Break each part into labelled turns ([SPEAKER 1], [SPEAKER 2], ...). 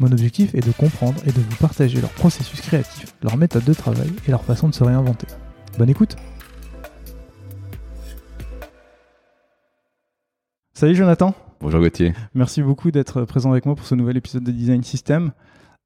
[SPEAKER 1] Mon objectif est de comprendre et de vous partager leur processus créatif, leur méthode de travail et leur façon de se réinventer. Bonne écoute Salut Jonathan
[SPEAKER 2] Bonjour Gauthier.
[SPEAKER 1] Merci beaucoup d'être présent avec moi pour ce nouvel épisode de Design System.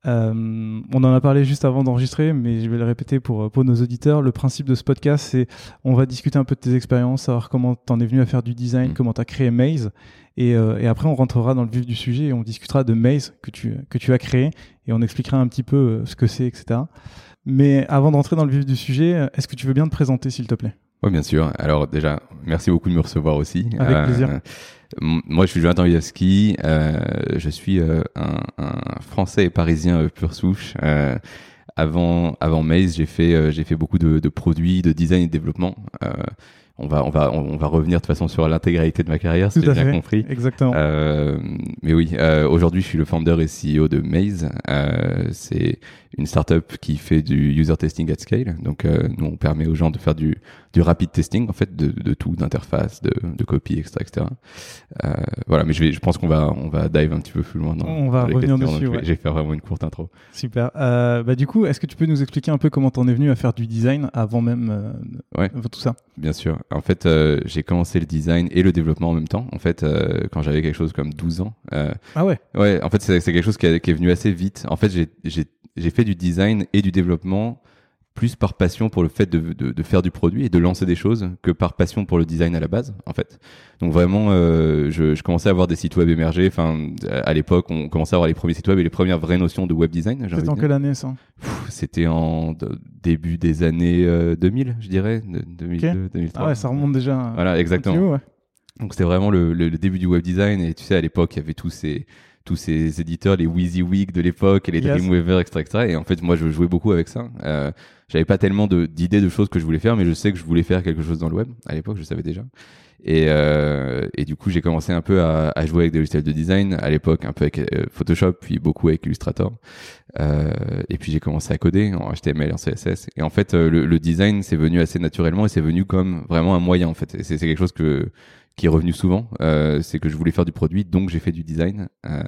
[SPEAKER 1] Euh, on en a parlé juste avant d'enregistrer, mais je vais le répéter pour, pour nos auditeurs. Le principe de ce podcast, c'est on va discuter un peu de tes expériences, savoir comment t'en es venu à faire du design, mm. comment t'as créé Maze, et, euh, et, après on rentrera dans le vif du sujet et on discutera de Maze que tu, que tu as créé, et on expliquera un petit peu euh, ce que c'est, etc. Mais avant d'entrer dans le vif du sujet, est-ce que tu veux bien te présenter, s'il te plaît?
[SPEAKER 2] Oui, bien sûr. Alors déjà, merci beaucoup de me recevoir aussi.
[SPEAKER 1] Avec plaisir.
[SPEAKER 2] Moi, je suis Jonathan Wiaski. Euh, je suis euh, un, un, Français et Parisien euh, pure souche. Euh, avant, avant Maze, j'ai fait, euh, j'ai fait beaucoup de, de, produits, de design et de développement on va on va on va revenir de toute façon sur l'intégralité de ma carrière, si j'ai bien compris.
[SPEAKER 1] Exactement.
[SPEAKER 2] Euh, mais oui, euh, aujourd'hui, je suis le founder et CEO de Maze. Euh, c'est une startup qui fait du user testing at scale. Donc, euh, nous, on permet aux gens de faire du du rapid testing en fait de, de tout, d'interface, de de copie, etc., etc. Euh, voilà, mais je vais, je pense qu'on va on va dive un petit peu plus loin. Dans,
[SPEAKER 1] on va revenir dessus.
[SPEAKER 2] Ouais. J'ai fait vraiment une courte intro.
[SPEAKER 1] Super. Euh, bah du coup, est-ce que tu peux nous expliquer un peu comment t'en es venu à faire du design avant même
[SPEAKER 2] ouais.
[SPEAKER 1] tout ça?
[SPEAKER 2] Bien sûr en fait, euh, j'ai commencé le design et le développement en même temps. En fait, euh, quand j'avais quelque chose comme 12 ans.
[SPEAKER 1] Euh, ah ouais.
[SPEAKER 2] Ouais. En fait, c'est quelque chose qui, qui, est venu assez vite. En fait, j'ai fait du design et du développement plus par passion pour le fait de, de, de, faire du produit et de lancer des choses que par passion pour le design à la base, en fait. Donc vraiment, euh, je, je, commençais à avoir des sites web émerger. Enfin, à l'époque, on commençait à avoir les premiers sites web et les premières vraies notions de web design.
[SPEAKER 1] C'était en quelle année ça?
[SPEAKER 2] C'était en début des années 2000, euh, je dirais, 2002, 2003.
[SPEAKER 1] Ah ouais, ça remonte déjà.
[SPEAKER 2] Voilà, exactement. ouais. Donc c'était vraiment le, le, le, début du web design et tu sais à l'époque il y avait tous ces tous ces éditeurs, les WYSIWYG de l'époque et les Dreamweaver, etc., etc. Et en fait, moi, je jouais beaucoup avec ça. Euh, j'avais pas tellement d'idées de, choses que je voulais faire, mais je sais que je voulais faire quelque chose dans le web. À l'époque, je savais déjà. Et, euh, et du coup, j'ai commencé un peu à, à, jouer avec des logiciels de design. À l'époque, un peu avec euh, Photoshop, puis beaucoup avec Illustrator. Euh, et puis j'ai commencé à coder en HTML, en CSS. Et en fait, le, le design, c'est venu assez naturellement et c'est venu comme vraiment un moyen. En fait, c'est quelque chose que qui est revenu souvent, euh, c'est que je voulais faire du produit, donc j'ai fait du design. Euh,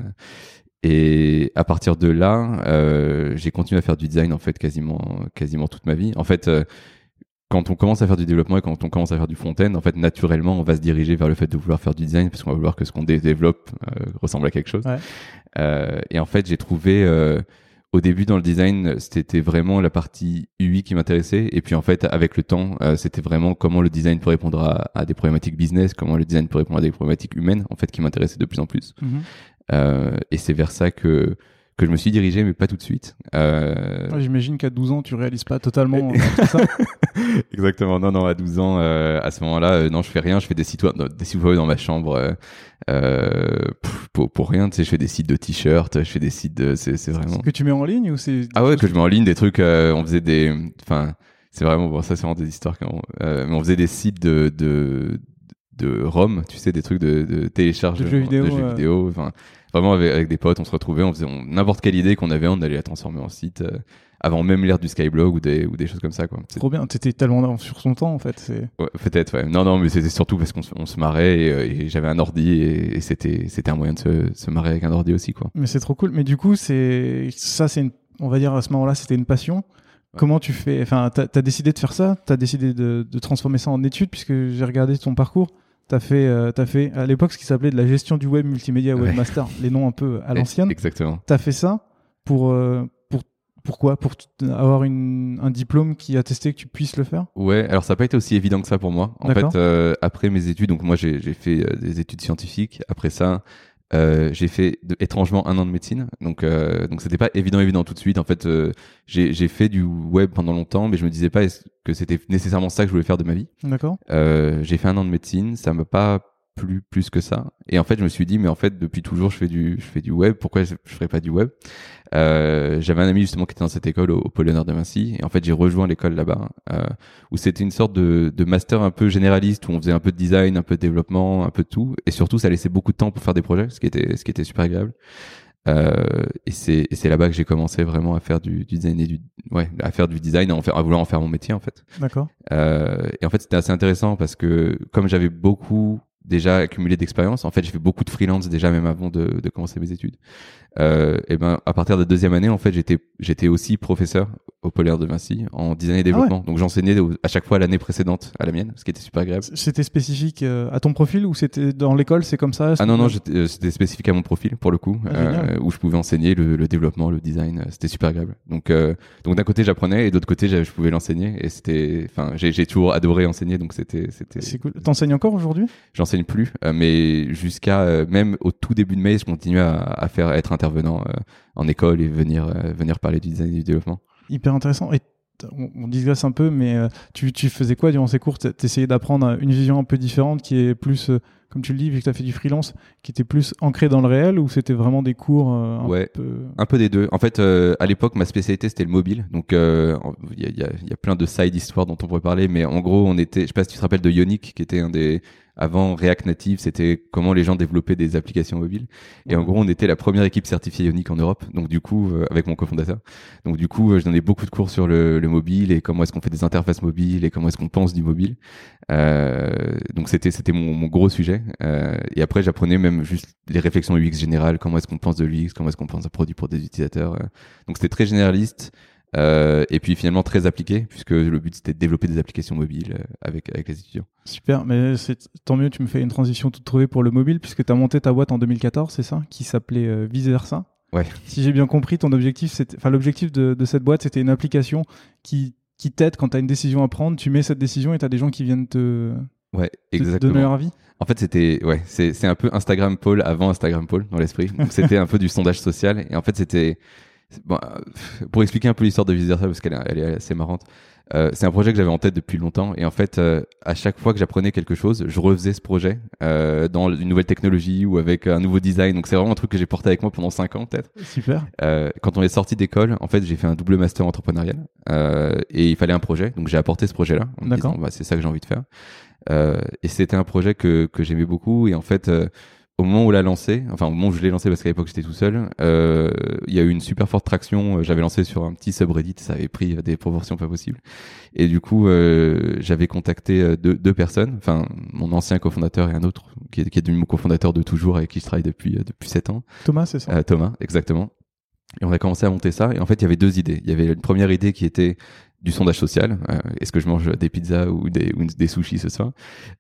[SPEAKER 2] et à partir de là, euh, j'ai continué à faire du design en fait quasiment quasiment toute ma vie. En fait, euh, quand on commence à faire du développement et quand on commence à faire du front-end, en fait, naturellement, on va se diriger vers le fait de vouloir faire du design parce qu'on va vouloir que ce qu'on développe euh, ressemble à quelque chose.
[SPEAKER 1] Ouais.
[SPEAKER 2] Euh, et en fait, j'ai trouvé au début dans le design, c'était vraiment la partie UI qui m'intéressait. Et puis en fait, avec le temps, euh, c'était vraiment comment le design peut répondre à, à, des problématiques business, comment le design peut répondre à des problématiques humaines, en fait, qui m'intéressait de plus en plus.
[SPEAKER 1] Mm -hmm.
[SPEAKER 2] euh, et c'est vers ça que que je me suis dirigé, mais pas tout de suite. Euh...
[SPEAKER 1] J'imagine qu'à 12 ans, tu réalises pas totalement tout ça.
[SPEAKER 2] Exactement. Non, non, à 12 ans, euh, à ce moment-là, euh, non, je fais rien. Je fais des sites web, des sites web dans ma chambre euh, euh pour, pour rien. Tu sais, je fais des sites de t-shirts, je fais des sites de. C'est vraiment.
[SPEAKER 1] Que tu mets en ligne ou c'est.
[SPEAKER 2] Ah ouais, que je mets en ligne des trucs. Euh, on faisait des. Enfin, c'est vraiment bon. Ça, c'est vraiment des histoires. Quand mais on faisait des sites de de de ROM, tu sais, des trucs de, de télécharge
[SPEAKER 1] de jeux vidéo.
[SPEAKER 2] De jeux vidéo enfin, vraiment avec, avec, des potes, on se retrouvait, on faisait n'importe quelle idée qu'on avait, on allait la transformer en site. Euh, avant même l'ère du Skyblog ou des, ou des choses comme ça. Quoi.
[SPEAKER 1] Trop bien, t'étais tellement sur son temps en fait.
[SPEAKER 2] Ouais, peut-être, ouais. Non, non, mais c'était surtout parce qu'on se, marrait et, euh, et j'avais un ordi et, et c'était, un moyen de se, se marrer avec un ordi aussi. Quoi.
[SPEAKER 1] Mais c'est trop cool. Mais du coup, c'est ça, c'est on va dire à ce moment-là, c'était une passion. Comment tu fais Enfin, t'as as décidé de faire ça? T'as décidé de, de transformer ça en études puisque j'ai regardé ton parcours? T'as fait, euh, as fait à l'époque ce qui s'appelait de la gestion du web multimédia webmaster, les noms un peu à l'ancienne.
[SPEAKER 2] Exactement.
[SPEAKER 1] T'as fait ça pour, euh, pour Pourquoi Pour avoir une, un diplôme qui a testé que tu puisses le faire?
[SPEAKER 2] Ouais, alors ça n'a pas été aussi évident que ça pour moi. En fait, euh, après mes études, donc moi j'ai fait des études scientifiques. Après ça, euh, j'ai fait étrangement un an de médecine, donc euh, donc c'était pas évident évident tout de suite. En fait, euh, j'ai fait du web pendant longtemps, mais je me disais pas que c'était nécessairement ça que je voulais faire de ma vie.
[SPEAKER 1] D'accord.
[SPEAKER 2] Euh, j'ai fait un an de médecine, ça m'a pas plus plus que ça. Et en fait, je me suis dit, mais en fait, depuis toujours, je fais du je fais du web. Pourquoi je, je ferais pas du web? Euh, J'avais un ami justement qui était dans cette école au, au Pôle de Vinci, et en fait, j'ai rejoint l'école là-bas, euh, où c'était une sorte de, de master un peu généraliste, où on faisait un peu de design, un peu de développement, un peu de tout, et surtout, ça laissait beaucoup de temps pour faire des projets, ce qui était ce qui était super agréable. Euh, et c'est c'est là-bas que j'ai commencé vraiment à faire du, du, design et du ouais à faire du design en faire, à vouloir en faire mon métier en fait.
[SPEAKER 1] D'accord.
[SPEAKER 2] Euh, et en fait c'était assez intéressant parce que comme j'avais beaucoup déjà accumulé d'expérience. En fait, j'ai fait beaucoup de freelance déjà même avant de, de commencer mes études. Euh, et ben à partir de deuxième année, en fait, j'étais j'étais aussi professeur au Polaire de Vinci en design et développement. Ah Donc j'enseignais à chaque fois l'année précédente à la mienne, ce qui était super agréable.
[SPEAKER 1] C'était spécifique euh, à ton profil ou c'était dans l'école, c'est comme ça
[SPEAKER 2] Ah non non, euh, c'était spécifique à mon profil pour le coup, ah, euh, où je pouvais enseigner le, le développement, le design. C'était super agréable. Donc euh, donc d'un côté j'apprenais et d'autre côté je pouvais l'enseigner et c'était, enfin j'ai toujours adoré enseigner donc c'était c'était.
[SPEAKER 1] C'est cool. T'enseignes encore aujourd'hui?
[SPEAKER 2] Plus, mais jusqu'à même au tout début de mai, je continuais à, faire être intervenant en école et venir venir parler du design du développement
[SPEAKER 1] hyper intéressant. Et on, on digresse un peu, mais euh, tu, tu, faisais quoi durant ces cours? Tu essayais d'apprendre une vision un peu différente qui est plus, euh, comme tu le dis, vu que tu as fait du freelance, qui était plus ancré dans le réel ou c'était vraiment des cours euh, un
[SPEAKER 2] ouais,
[SPEAKER 1] peu...
[SPEAKER 2] un peu des deux. En fait, à l'époque, ma spécialité c'était le mobile. Donc, il y, a, y, a, y, a, plein de side histoires dont on pourrait parler, mais en gros, on était, je sais pas si tu te rappelles de Ionic, qui était un des avant React Native, c'était comment les gens développaient des applications mobiles. Et en gros, on était la première équipe certifiée Ionic en Europe. Donc du coup, euh, avec mon cofondateur. Donc du coup, euh, je donnais beaucoup de cours sur le, le mobile et comment est-ce qu'on fait des interfaces mobiles et comment est-ce qu'on pense du mobile. Euh, donc c'était c'était mon, mon, gros sujet. Euh, et après, j'apprenais même juste les réflexions UX générales. Comment est-ce qu'on pense de l'UX Comment est-ce qu'on pense un produit pour des utilisateurs Donc c'était très généraliste. Euh, et puis finalement très appliqué, puisque le but c'était de développer des applications mobiles euh, avec, avec les étudiants.
[SPEAKER 1] Super, mais c'est tant mieux, tu me fais une transition toute trouvée pour le mobile, puisque tu as monté ta boîte en 2014, c'est ça Qui s'appelait euh, Vice Versa.
[SPEAKER 2] Ouais.
[SPEAKER 1] Si j'ai bien compris, ton objectif, c'était, enfin l'objectif de, de, cette boîte, c'était une application qui, qui t'aide quand tu as une décision à prendre, tu mets cette décision et tu as des gens qui viennent te,
[SPEAKER 2] ouais, exactement.
[SPEAKER 1] donner leur avis?
[SPEAKER 2] En fait, c'était ouais, c'est c'est un peu Instagram Paul avant Instagram Paul dans l'esprit. C'était un peu du sondage social et en fait c'était Bon, euh, pour expliquer un peu l'histoire de Vice parce qu'elle elle est assez marrante. Euh, c'est un projet que j'avais en tête depuis longtemps et en fait euh, à chaque fois que j'apprenais quelque chose je refaisais ce projet euh, dans une nouvelle technologie ou avec un nouveau design. Donc c'est vraiment un truc que j'ai porté avec moi pendant cinq ans peut-être.
[SPEAKER 1] Super.
[SPEAKER 2] Euh, quand on est sorti d'école en fait j'ai fait un double master entrepreneurial et il fallait un projet. Donc j'ai apporté ce projet là en me disant bah, c'est ça que j'ai envie de faire. Et c'était un projet que, que j'aimais beaucoup. Et en fait au moment où l'a lancé, enfin au moment où je l'ai lancé parce qu'à l'époque j'étais tout seul, euh, il y a eu une super forte traction. Euh, j'avais lancé sur un petit subreddit, ça avait pris des proportions pas possibles. Et du coup, euh, j'avais contacté euh, deux, deux, personnes, enfin mon ancien cofondateur et un autre qui est, qui est devenu mon cofondateur de toujours avec qui je travaille depuis euh, depuis sept ans.
[SPEAKER 1] Thomas, c'est ça?
[SPEAKER 2] Thomas, exactement. Et on a commencé à monter ça. Et en fait, il y avait deux idées. Il y avait une première idée qui était du sondage social. Euh, Est-ce que je mange des pizzas ou des, ou des sushis ce soir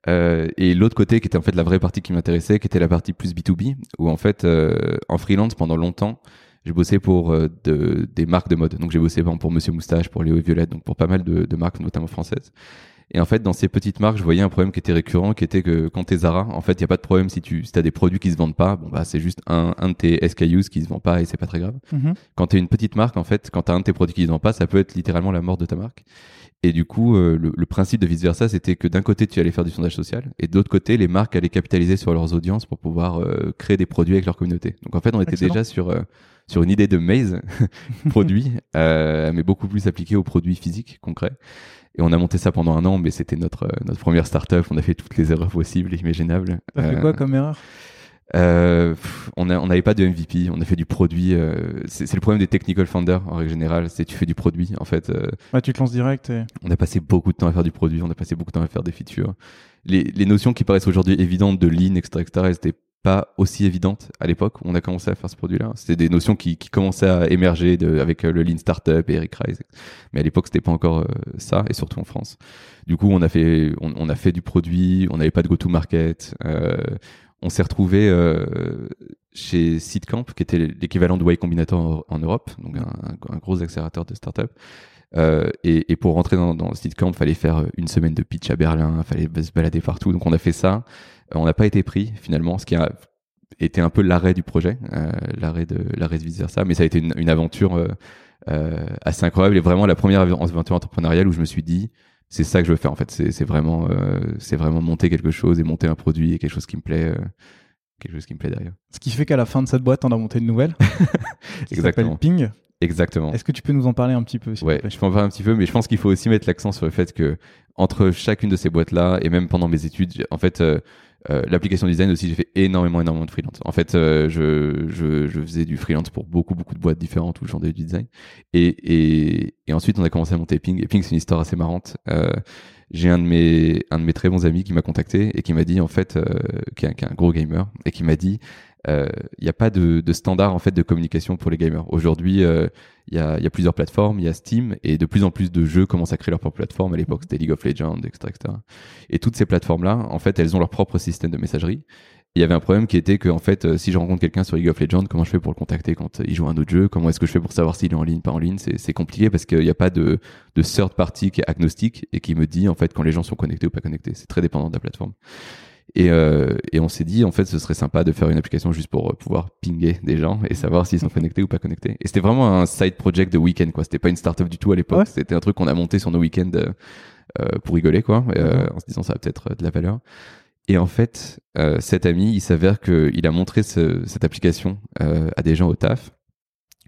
[SPEAKER 2] euh, Et l'autre côté, qui était en fait la vraie partie qui m'intéressait, qui était la partie plus B2B, où en fait, euh, en freelance pendant longtemps, j'ai bossé pour euh, de, des marques de mode. Donc j'ai bossé pour Monsieur Moustache, pour Léo et Violette, donc pour pas mal de, de marques, notamment françaises. Et en fait, dans ces petites marques, je voyais un problème qui était récurrent, qui était que quand t'es Zara, en fait, il y a pas de problème si tu si as des produits qui se vendent pas. Bon bah c'est juste un, un de tes SKUs qui se vend pas et c'est pas très grave.
[SPEAKER 1] Mm-hmm.
[SPEAKER 2] Quand t'es une petite marque, en fait, quand t'as un de tes produits qui se vend pas, ça peut être littéralement la mort de ta marque. Et du coup, euh, le, le, principe de vice versa, c'était que d'un côté, tu allais faire du sondage social, et de l'autre côté, les marques allaient capitaliser sur leurs audiences pour pouvoir euh, créer des produits avec leur communauté. Donc en fait, on était
[SPEAKER 1] Excellent.
[SPEAKER 2] déjà sur euh, sur une idée de maze produit, euh, mais beaucoup plus appliquée aux produits physiques concrets. Et on a monté ça pendant un an, mais c'était notre notre première startup. On a fait toutes les erreurs possibles et imaginables.
[SPEAKER 1] T'as fait quoi comme erreur?
[SPEAKER 2] euh, on n'avait pas de MVP, on a fait du produit. Euh, c'est le problème des technical founders en règle générale, c'est tu fais du produit en fait. Euh,
[SPEAKER 1] ouais, tu te lances direct. Et...
[SPEAKER 2] On a passé beaucoup de temps à faire du produit, on a passé beaucoup de temps à faire des features. Les, les notions qui paraissent aujourd'hui évidentes de lean, etc., etc., elles étaient pas aussi évidentes à l'époque où on a commencé à faire ce produit-là. C'était des notions qui, commençaient à émerger avec le Lean Startup et Eric Rice. Mais à l'époque, c'était pas encore ça, et surtout en France. Du coup, on a fait, on, a fait du produit, on n'avait pas de go-to-market. on s'est retrouvé chez Seedcamp, qui était l'équivalent de Y Combinator en, Europe, donc un, gros accélérateur de start-up. Euh, et, et, pour rentrer dans, dans Seedcamp, fallait faire une semaine de pitch à Berlin, fallait se balader partout. Donc on a fait ça. On n'a pas été pris finalement, ce qui a été un peu l'arrêt du projet, euh, l'arrêt de l'arrêt de vice versa. Mais ça a été une, une aventure euh, euh, assez incroyable et vraiment la première aventure entrepreneuriale où je me suis dit c'est ça que je veux faire en fait. C'est vraiment euh, c'est vraiment monter quelque chose et monter un produit et quelque chose qui me plaît quelque chose qui me plaît derrière.
[SPEAKER 1] Ce qui fait qu'à la fin de cette boîte, on a monté une nouvelle. qui Exactement. Ping.
[SPEAKER 2] Exactement.
[SPEAKER 1] Est-ce que tu peux nous en parler un petit peu
[SPEAKER 2] Ouais, je peux en parler un petit peu, mais je pense qu'il faut aussi mettre l'accent sur le fait que entre chacune de ces boîtes-là et même pendant mes études, en fait, euh, euh, l'application design aussi, j'ai fait énormément, énormément de freelance. En fait, euh, je, je, je, faisais du freelance pour beaucoup, beaucoup de boîtes différentes où j'en du design. Et, et, et, ensuite, on a commencé à monter Ping. Et Ping, c'est une histoire assez marrante. J'ai un de mes un de mes très bons amis qui m'a contacté et qui m'a dit en fait qui, est, qui, est, un gros gamer et qui m'a dit il euh, n'y a pas de, de, standard en fait de communication pour les gamers. Aujourd'hui, il euh, y, a, y, a, plusieurs plateformes, il y a Steam et de plus en plus de jeux commencent à créer leur propre plateforme. À l'époque, c'était League of Legends, etc., etc. Et toutes ces plateformes-là, en fait, elles ont leur propre système de messagerie il y avait un problème qui était que en fait euh, si je rencontre quelqu'un sur League of Legends comment je fais pour le contacter quand il joue un autre jeu? Comment est-ce que je fais pour savoir s'il est en ligne pas en ligne? C'est compliqué parce qu'il n'y a pas de, de third party qui est agnostique et qui me dit en fait quand les gens sont connectés ou pas connectés c'est très dépendant de la plateforme et, euh, et on s'est dit en fait ce serait sympa de faire une application juste pour pouvoir pinguer des gens et savoir s'ils sont connectés ou pas connectés. Et c'était vraiment un side project de week-end quoi. C'était pas une startup du tout à l'époque. C'était un truc qu'on a monté sur nos week-ends euh, pour rigoler quoi. Euh, en se disant ça a peut-être de la valeur. Et en fait, euh, cet ami, il s'avère qu'il a montré ce, cette application euh, à des gens au taf,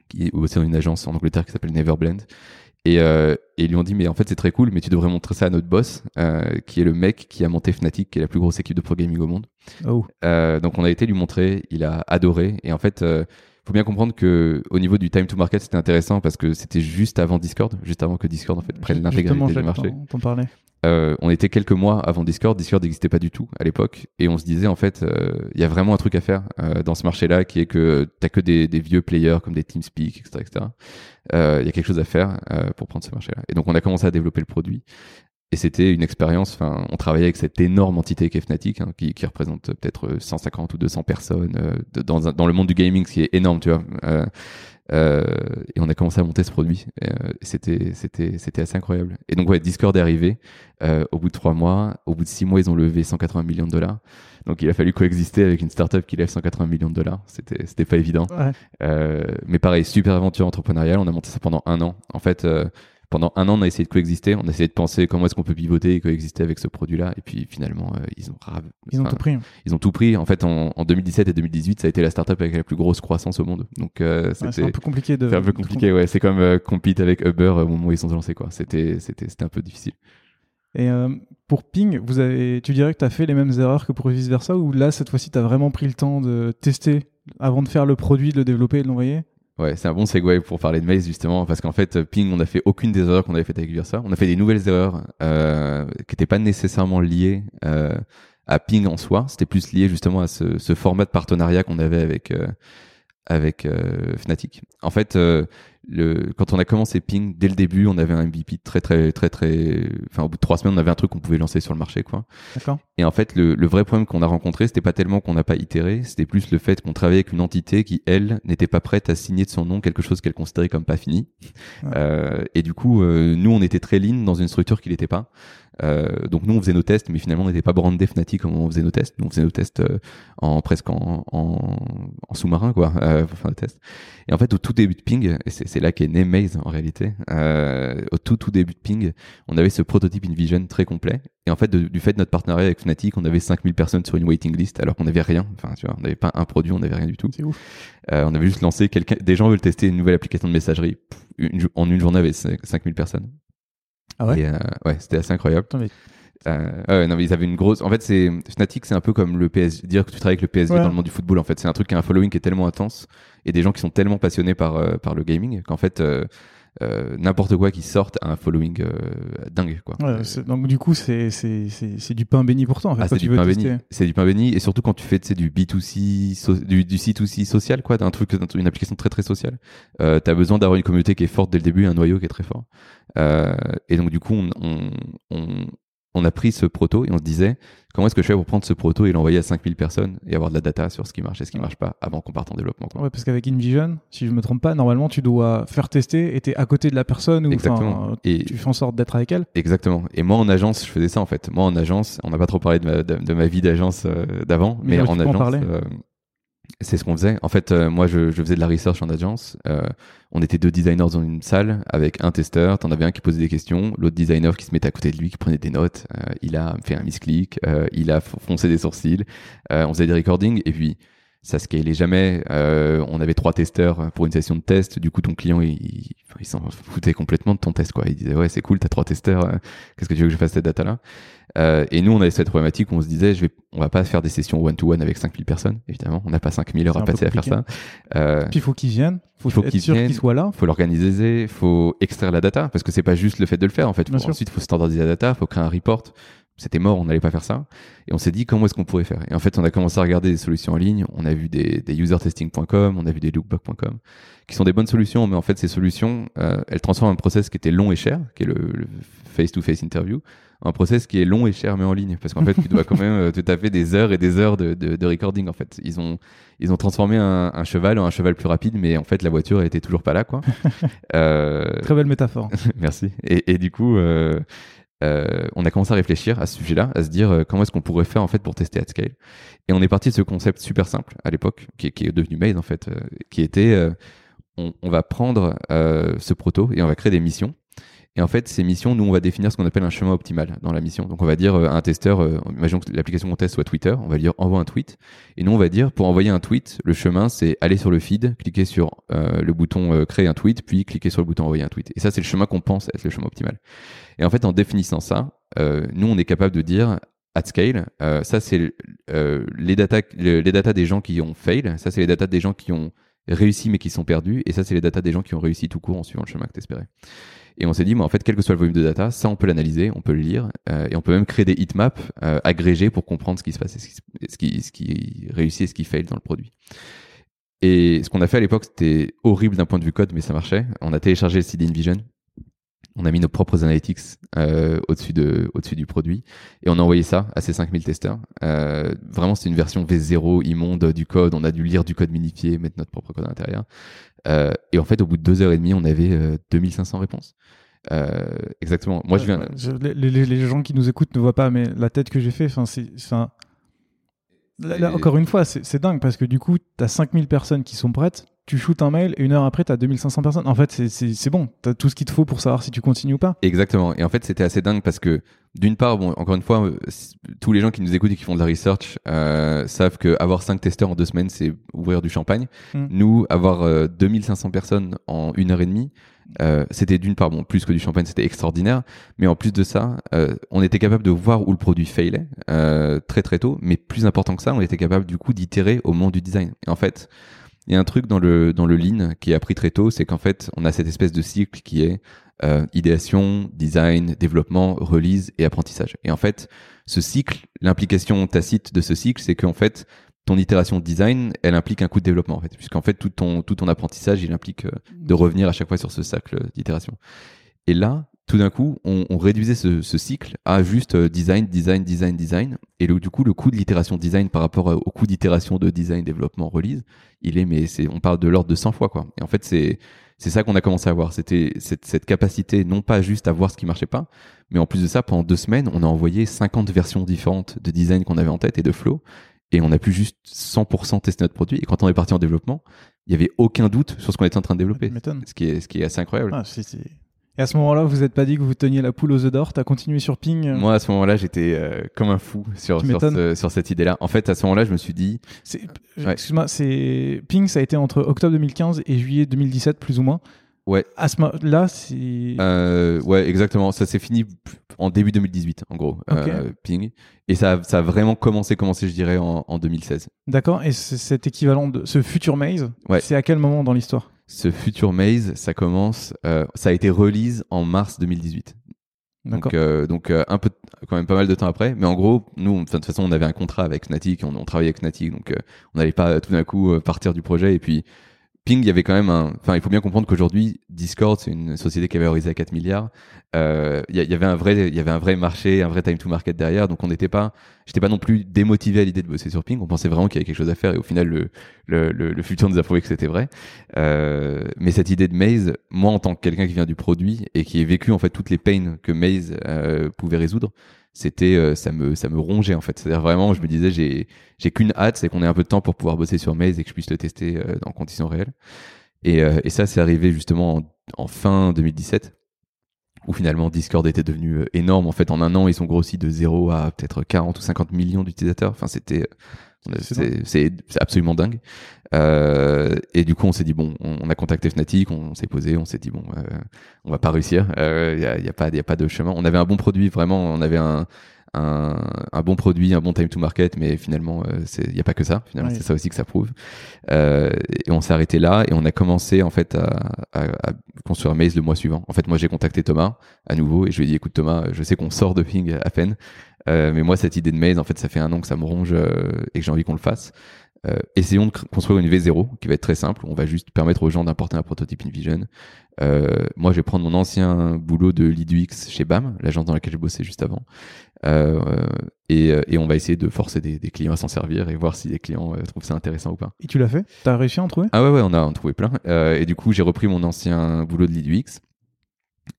[SPEAKER 2] qui est aussi dans une agence en Angleterre qui s'appelle Neverblend. Et, euh, et, ils lui ont dit, mais en fait, c'est très cool, mais tu devrais montrer ça à notre boss, euh, qui est le mec qui a monté Fnatic, qui est la plus grosse équipe de pro gaming au monde. Oh. Euh, donc, on a été lui montrer, il a adoré. Et en fait, faut bien comprendre que au niveau du time to market, c'était intéressant parce que c'était juste avant Discord, juste avant que Discord en fait prenne l'intégralité du marché. Euh, on était quelques mois avant Discord. Discord n'existait pas du tout à l'époque, et on se disait en fait, euh, il y a vraiment un truc à faire euh, dans ce marché-là, qui est que t'as que des, des, vieux players comme des TeamSpeak, etc., etc. Euh, il y a quelque chose à faire pour prendre ce marché-là. Et donc on a commencé à développer le produit. Et c'était une expérience, enfin, on travaillait avec cette énorme entité qui est Fnatic, hein, qui, qui, représente peut-être 150 ou 200 personnes euh, dans, dans, le monde du gaming, ce qui est énorme, tu vois. Euh, euh, et on a commencé à monter ce produit. Euh, c'était, c'était, c'était assez incroyable. Et donc, ouais, Discord est arrivé euh, au bout de trois mois. Au bout de six mois, ils ont levé 180 millions de dollars. Donc, il a fallu coexister avec une startup qui lève 180 millions de dollars. C'était, c'était pas évident. Ouais. mais pareil, super aventure entrepreneuriale. On a monté ça pendant un an. En fait, pendant un an, on a essayé de coexister, on a essayé de penser comment est-ce qu'on peut pivoter et coexister avec ce produit-là. Et puis finalement, euh, ils ont
[SPEAKER 1] ils ont tout pris.
[SPEAKER 2] Ils ont tout pris. En fait, en, 2017 et 2018, ça a été la startup avec la plus grosse croissance au monde. Donc
[SPEAKER 1] euh, c'est un peu compliqué de.
[SPEAKER 2] C'est un peu compliqué, ouais. C'est comme euh, compete avec Uber au moment où ils sont lancés, quoi. C'était c'était c'était un peu difficile.
[SPEAKER 1] Et pour Ping, vous avez, tu dirais que tu as fait les mêmes erreurs que pour vice versa ou là cette fois-ci tu as vraiment pris le temps de tester avant de faire le produit, de le développer et de l'envoyer?
[SPEAKER 2] Ouais, c'est un bon segue pour parler de Maze justement, parce qu'en fait, Ping, on n'a fait aucune des erreurs qu'on avait faites avec Versa. On a fait des nouvelles erreurs euh, qui n'étaient pas nécessairement liées euh, à Ping en soi. C'était plus lié justement à ce, format de partenariat qu'on avait avec euh, avec Fnatic. En fait, le, quand on a commencé Ping, dès le début, on avait un MVP très très très très. Enfin, au bout de trois semaines, on avait un truc qu'on pouvait lancer sur le marché, quoi.
[SPEAKER 1] D'accord.
[SPEAKER 2] Et en fait, le, le vrai problème qu'on a rencontré, c'était pas tellement qu'on n'a pas itéré, c'était plus le fait qu'on travaillait avec une entité qui, elle, n'était pas prête à signer de son nom quelque chose qu'elle considérait comme pas fini. Euh, et du coup, euh, nous, on était très lean dans une structure qui n'était pas. Euh, donc nous on faisait nos tests, mais finalement on n'était pas brandé Fnatic comme on faisait nos tests. Nous, on faisait nos tests euh, en presque en, en, en sous-marin quoi euh, pour faire nos tests. Et en fait au tout début de Ping, et c'est là qu'est né Maze en réalité. Euh, au tout tout début de Ping, on avait ce prototype InVision très complet. Et en fait du fait de notre partenariat avec Fnatic, on avait 5000 personnes sur une waiting list alors qu'on n'avait rien. Enfin tu vois, on n'avait pas un produit, on n'avait rien du tout.
[SPEAKER 1] C'est ouf.
[SPEAKER 2] Euh, on avait juste lancé quelqu'un. Des gens veulent tester une nouvelle application de messagerie. en une journée, avec 5000 personnes.
[SPEAKER 1] Ah ouais.
[SPEAKER 2] Euh, ouais, c'était assez incroyable. Euh, ouais, non, mais ils avaient une grosse. En fait, c'est Fnatic, c'est un peu comme le PSG. Dire que tu travailles avec le PSG dans le monde du football, en fait, c'est un truc qui a un following qui est tellement intense et des gens qui sont tellement passionnés par euh, par le gaming qu'en fait, euh, n'importe quoi qui sorte a un following euh, dingue quoi.
[SPEAKER 1] donc du coup c'est du pain béni pour toi en fait. Ah,
[SPEAKER 2] c'est du pain béni. C'est du pain béni et surtout quand tu fais du B2C du, du C2C social quoi, d'un truc une application très très sociale. Euh, tu as besoin d'avoir une communauté qui est forte dès le début, un noyau qui est très fort. Euh, et donc du coup on, on, on a pris ce proto et on se disait comment est-ce que je fais pour prendre ce proto et l'envoyer à 5000 personnes et avoir de la data sur ce qui marche et ce qui marche pas avant qu'on parte en développement.
[SPEAKER 1] Ouais, parce qu'avec InVision, si je me trompe pas, normalement tu dois faire tester et tu es à côté de la personne ou
[SPEAKER 2] Exactement.
[SPEAKER 1] et tu fais en sorte d'être avec elle.
[SPEAKER 2] Exactement. Et moi en agence, je faisais ça en fait. Moi en agence, on n'a pas trop parlé de ma, de, ma vie d'agence euh, d'avant, mais, en agence, euh, c'est ce qu'on faisait. En fait, euh, moi, je, je, faisais de la research en agence. Euh, on était deux designers dans une salle avec un testeur. T'en avais un qui posait des questions, l'autre designer qui se mettait à côté de lui, qui prenait des notes. Euh, il a fait un misclick, euh, il a foncé des sourcils. on faisait des recordings et puis ça scalait jamais. on avait trois testeurs pour une session de test. Du coup, ton client, il, il, s'en foutait complètement de ton test. Quoi. Il disait ouais, c'est cool, t'as trois testeurs. Qu'est-ce que tu veux que je fasse cette data là euh, et nous, on avait cette problématique où on se disait, je vais, on va pas faire des sessions one-to-one avec 5000 personnes, évidemment. On n'a pas 5000 heures à passer à faire ça.
[SPEAKER 1] Euh, Puis il faut qu'ils viennent. Faut il faut qu'ils viennent. Qu'ils soient là.
[SPEAKER 2] Faut l'organiser. Faut extraire la data. Parce que c'est pas juste le fait de le faire. En fait, faut, ensuite, faut standardiser la data. Faut créer un report. C'était mort. On n'allait pas faire ça. Et on s'est dit, comment est-ce qu'on pourrait faire? Et en fait, on a commencé à regarder des solutions en ligne. On a vu des, des usertesting.com. On a vu des lookbook.com qui sont des bonnes solutions. Mais en fait, ces solutions, euh, elles transforment un process qui était long et cher, qui est le face-to-face -face interview, un process qui est long et cher mais en ligne parce qu'en fait tu dois quand même euh, te taper des heures et des heures de, de, de recording en fait ils ont ils ont transformé un, un, cheval en un cheval plus rapide mais en fait la voiture était toujours pas là quoi
[SPEAKER 1] euh... très belle métaphore
[SPEAKER 2] merci et, et, du coup euh, euh, on a commencé à réfléchir à ce sujet-là, à se dire euh, comment est-ce qu'on pourrait faire en fait pour tester at scale. Et on est parti de ce concept super simple à l'époque, qui, est devenu Maze en fait, euh, qui était on, va prendre ce proto et on va créer des missions et en fait, ces missions, nous, on va définir ce qu'on appelle un chemin optimal dans la mission. Donc, on va dire euh, un testeur, euh, imaginons que l'application qu'on teste soit Twitter, on va dire envoie un tweet. Et nous, on va dire pour envoyer un tweet, le chemin, c'est aller sur le feed, cliquer sur euh, le bouton créer un tweet, puis cliquer sur le bouton envoyer un tweet. Et ça, c'est le chemin qu'on pense être le chemin optimal. Et en fait, en définissant ça, nous, on est capable de dire at scale, ça, c'est les data, les data des gens qui ont fail. Ça, c'est les data des gens qui ont réussi mais qui sont perdus. Et ça, c'est les data des gens qui ont réussi tout court en suivant le chemin que tu espérais. Et on s'est dit, mais en fait, quel que soit le volume de data, ça, on peut l'analyser, on peut le lire, euh, et on peut même créer des heatmaps euh, agrégés pour comprendre ce qui se passe, ce qui, ce qui, réussit et ce qui fail dans le produit. Et ce qu'on a fait à l'époque, c'était horrible d'un point de vue code, mais ça marchait. On a téléchargé le site InVision. On a mis nos propres analytics euh, au-dessus de, au-dessus du produit et on a envoyé ça à ces 5000 testeurs. Euh, vraiment, c'est une version V0 immonde du code. On a dû lire du code minifié, mettre notre propre code à l'intérieur. Euh, et en fait, au bout de deux heures et demie, on avait 2500 euh, réponses. Euh, exactement. Moi, je viens.
[SPEAKER 1] les, les, gens qui nous écoutent ne voient pas, mais la tête que j'ai fait, enfin, c'est, Là, encore une fois, c'est dingue parce que du coup, tu as 5000 personnes qui sont prêtes, tu shootes un mail et une heure après, tu as 2500 personnes. En fait, c'est bon, tu as tout ce qu'il te faut pour savoir si tu continues ou pas.
[SPEAKER 2] Exactement. Et en fait, c'était assez dingue parce que d'une part, bon, encore une fois, tous les gens qui nous écoutent et qui font de la research euh, savent que avoir 5 testeurs en deux semaines, c'est ouvrir du champagne. Hmm. Nous, avoir euh, 2500 personnes en une heure et demie, euh, c'était d'une part bon plus que du champagne c'était extraordinaire. Mais en plus de ça euh, on était capable de voir où le produit failait euh, très très tôt. Mais plus important que ça on était capable du coup d'itérer au moment du design. Et en fait il y a un truc dans le dans le lean qui est appris très tôt c'est qu'en fait on a cette espèce de cycle qui est idéation design développement release et apprentissage. Et en fait ce cycle l'implication tacite de ce cycle c'est qu'en fait ton itération design, elle implique un coût de développement en fait, puisqu'en fait tout ton tout ton apprentissage, il implique euh, de revenir à chaque fois sur ce cercle d'itération. Et là, tout d'un coup, on, on réduisait ce, ce, cycle à juste euh, design, design, design, design. Et le, du coup, le coût de l'itération design par rapport au coût d'itération de design, développement, release, il est, mais c'est, on parle de l'ordre de 100 fois, quoi. Et en fait, c'est, c'est ça qu'on a commencé à voir. C'était cette, cette, capacité, non pas juste à voir ce qui marchait pas, mais en plus de ça, pendant deux semaines, on a envoyé 50 versions différentes de design qu'on avait en tête et de flow et on a pu juste 100% tester notre produit. Et quand on est parti en développement, il n'y avait aucun doute sur ce qu'on était en train de développer. Ce qui est, ce qui est assez incroyable.
[SPEAKER 1] Ah, et à ce moment-là, vous n'êtes pas dit que vous teniez la poule aux œufs d'or? T'as continué sur Ping? Euh
[SPEAKER 2] Moi, à ce moment-là, j'étais euh, comme un fou sur, sur, sur, cette idée-là. En fait, à ce moment-là, je me suis dit...
[SPEAKER 1] Excuse-moi, Ping, ça a été entre octobre 2015 et juillet 2017, plus ou moins.
[SPEAKER 2] Ouais.
[SPEAKER 1] À ce moment-là, c'est.
[SPEAKER 2] Euh, ouais, exactement. Ça s'est fini en début 2018, en gros, euh, Ping. Et ça, ça a vraiment commencé, commencé, je dirais, en, en 2016.
[SPEAKER 1] D'accord. Et cet équivalent de ce futur maze,
[SPEAKER 2] ouais.
[SPEAKER 1] c'est à quel moment dans l'histoire?
[SPEAKER 2] Ce futur maze, ça commence, ça a été release en mars 2018. Donc, euh, donc euh, un peu, quand même pas mal de temps après. Mais en gros, nous, de toute façon, on avait un contrat avec Fnatic, on, on travaillait avec Fnatic, donc euh, on n'allait pas tout d'un coup partir du projet. Et puis, Ping, il y avait quand même un. Enfin, il faut bien comprendre qu'aujourd'hui, Discord, c'est une société qui est valorisée à 4 milliards. Euh, il y, avait un vrai, il y avait un vrai marché, un vrai time to market derrière. Donc, on n'était pas, j'étais pas non plus démotivé à l'idée de bosser sur Ping. On pensait vraiment qu'il y avait quelque chose à faire. Et au final, le, le, le, futur nous a prouvé que c'était vrai. Euh, mais cette idée de Maze, moi, en tant que quelqu'un qui vient du produit et qui a vécu en fait toutes les pains que Maze euh, pouvait résoudre, c'était euh, ça me ça me rongeait en fait. C'est à dire vraiment je me disais j'ai j'ai qu'une hâte c'est qu'on ait un peu de temps pour pouvoir bosser sur Maze et que je puisse le tester euh, en conditions réelles. Et, euh, et ça c'est arrivé justement en, en, fin 2017 où finalement Discord était devenu énorme en fait. En un an ils ont grossi de 0 à peut-être 40 ou 50 millions d'utilisateurs. Enfin c'était c'est absolument dingue. Euh, et du coup, on s'est dit bon, on, a contacté Fnatic, on, s'est posé, on s'est dit bon, euh, on va pas réussir. Il euh, y, a, y, a, pas, y a pas de chemin. On avait un bon produit, vraiment. On avait un, un, un bon produit, un bon time to market, mais finalement, il n'y a pas que ça. Finalement, c'est ça aussi que ça prouve. et on s'est arrêté là et on a commencé en fait à, à, à construire Maze le mois suivant. En fait, moi, j'ai contacté Thomas à nouveau et je lui ai dit écoute Thomas, je sais qu'on sort de Ping à peine. Euh, mais moi, cette idée de maze, en fait, ça fait un an que ça me ronge euh, et que j'ai envie qu'on le fasse. Euh, essayons de construire une V0 qui va être très simple. On va juste permettre aux gens d'importer un prototype InVision. Euh, moi, je vais prendre mon ancien boulot de lead UX chez BAM, l'agence dans laquelle je bossais juste avant. Euh, et, et, on va essayer de forcer des, des clients à s'en servir et voir si les clients trouvent ça intéressant ou pas.
[SPEAKER 1] Et tu l'as fait? T'as réussi à en trouver?
[SPEAKER 2] Ah ouais, ouais, on a en trouvé plein. et du coup, j'ai repris mon ancien boulot de lead UX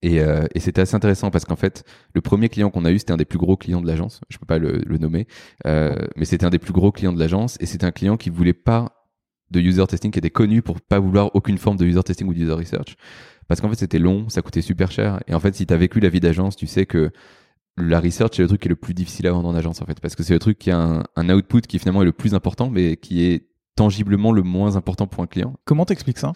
[SPEAKER 2] et, euh, et c'était assez intéressant parce qu'en fait, le premier client qu'on a eu, c'était un des plus gros clients de l'agence. Je peux pas le, le nommer, euh, mais c'était un des plus gros clients de l'agence et c'était un client qui voulait pas de user testing, qui était connu pour pas vouloir aucune forme de user testing ou de user research. Parce qu'en fait, c'était long, ça coûtait super cher. Et en fait, si tu as vécu la vie d'agence, tu sais que la research, c'est le truc qui est le plus difficile à vendre en agence, en fait. Parce que c'est le truc qui a un, un output qui finalement est le plus important, mais qui est tangiblement le moins important pour un client.
[SPEAKER 1] Comment t'expliques ça?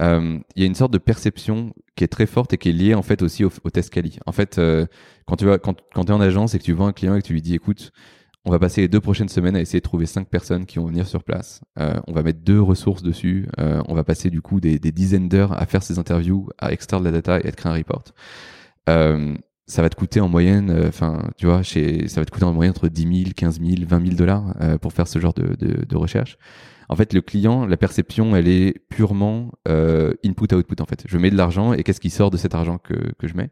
[SPEAKER 2] Euh, il y a une sorte de perception qui est très forte et qui est liée en fait aussi au, test quali. En fait, euh, quand tu vas, quand, quand es en agence et que tu vois un client et que tu lui dis, écoute, on va passer les deux prochaines semaines à essayer de trouver cinq personnes qui vont venir sur place. Euh, on va mettre deux ressources dessus. On va passer du coup des, dizaines d'heures à faire ces interviews, à extraire de la data et à créer un report. Ça va te coûter en moyenne, enfin, tu vois, chez, ça va te coûter en moyenne entre 10 000, 15 000, 20 000 dollars pour faire ce genre de recherche. En fait, le client, la perception, elle est purement euh, input-output. En fait, je mets de l'argent et qu'est-ce qui sort de cet argent que, que je mets?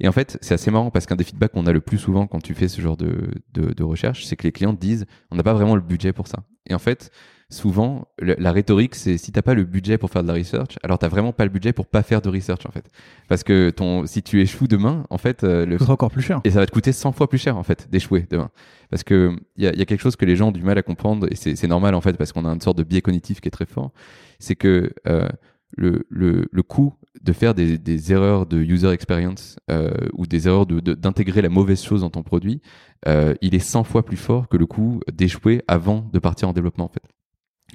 [SPEAKER 2] Et en fait, c'est assez marrant parce qu'un des feedbacks qu'on a le plus souvent quand tu fais ce genre de, de, de recherche, c'est que les clients disent on n'a pas vraiment le budget pour ça. Et en fait, souvent, la rhétorique, c'est si t'as pas le budget pour faire de la research, alors t'as vraiment pas le budget pour pas faire de research en fait. Parce que ton, si tu échoues demain, en fait,
[SPEAKER 1] euh, le encore plus cher.
[SPEAKER 2] Et ça va te coûter 100 fois plus cher en fait d'échouer demain. Parce que il y a, y a, quelque chose que les gens ont du mal à comprendre et c'est normal en fait parce qu'on a une sorte de biais cognitif qui est très fort. C'est que euh, le, le, le coût de faire des, des, erreurs de user experience euh, ou des erreurs d'intégrer de, la mauvaise chose dans ton produit, euh, il est 100 fois plus fort que le coût d'échouer avant de partir en développement en fait.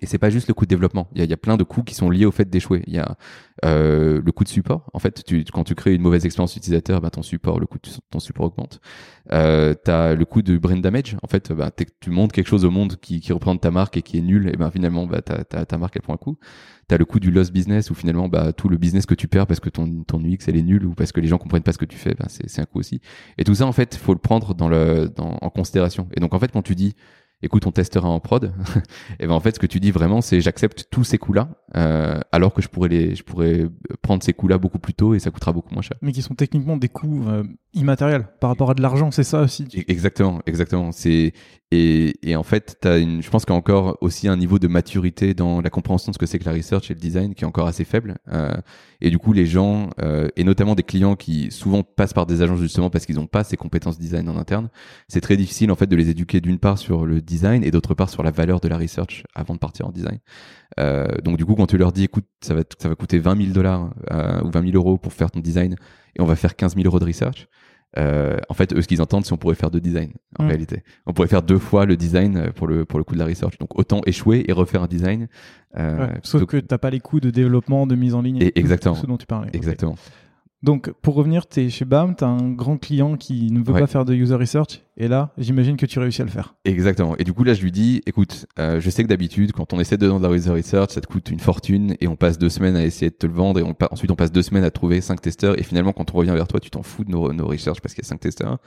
[SPEAKER 2] Et c'est pas juste le coût de développement. Il y a, plein de coûts qui sont liés au fait d'échouer. Il y a euh, le coût de support. En fait, tu, quand tu crées une mauvaise expérience utilisateur, bah, ton support, le coût de ton support augmente. Euh, t'as le coût de brain damage. En fait, bah, tu montres quelque chose au monde qui, qui représente ta marque et qui est nul. Et ben finalement, bah, ta, ta, ta marque elle prend un coup. T'as le coût du lost business où finalement, bah, tout le business que tu perds parce que ton, ton UX elle est nulle ou parce que les gens comprennent pas ce que tu fais, bah, c'est un coût aussi. Et tout ça, en fait, faut le prendre dans le, dans, en considération. Et donc, en fait, quand tu dis écoute, on testera en prod. et ben en fait, ce que tu dis vraiment, c'est j'accepte tous ces coûts-là, euh, alors que je pourrais les, je pourrais prendre ces coûts-là beaucoup plus tôt et ça coûtera beaucoup moins cher.
[SPEAKER 1] Mais qui sont techniquement des coûts euh, immatériels par rapport à de l'argent, c'est ça aussi.
[SPEAKER 2] Exactement, exactement. C'est et, et en fait, as une, je pense qu'il y a encore aussi un niveau de maturité dans la compréhension de ce que c'est que la research et le design qui est encore assez faible. Euh, et du coup, les gens, euh, et notamment des clients qui souvent passent par des agences justement parce qu'ils n'ont pas ces compétences design en interne, c'est très difficile en fait de les éduquer d'une part sur le design et d'autre part sur la valeur de la research avant de partir en design. Euh, donc du coup, quand tu leur dis, écoute, ça va, ça va coûter 20 000 dollars euh, ou 20 000 euros pour faire ton design et on va faire 15 000 euros de research, euh, en fait, eux, ce qu'ils entendent, c'est on pourrait faire deux designs, en mm. réalité. On pourrait faire deux fois le design euh, pour le, pour le coup de la research. Donc, autant échouer et refaire un design.
[SPEAKER 1] Euh, sauf que que t'as pas les coûts de développement, de mise en ligne.
[SPEAKER 2] Et exactement.
[SPEAKER 1] ce dont tu parlais.
[SPEAKER 2] Exactement.
[SPEAKER 1] Donc, pour revenir, tu es chez BAM, tu as un grand client qui ne veut pas faire de user research, et là, j'imagine que tu réussis à le faire.
[SPEAKER 2] Exactement. Et du coup, là, je lui dis, écoute, euh, je sais que d'habitude, quand on essaie de vendre de la user research, ça te coûte une fortune, et on passe deux semaines à essayer de te le vendre, et on ensuite on passe deux semaines à trouver cinq testeurs, et finalement, quand on revient vers toi, tu t'en fous de nos, nos research parce qu'il y a cinq testeurs.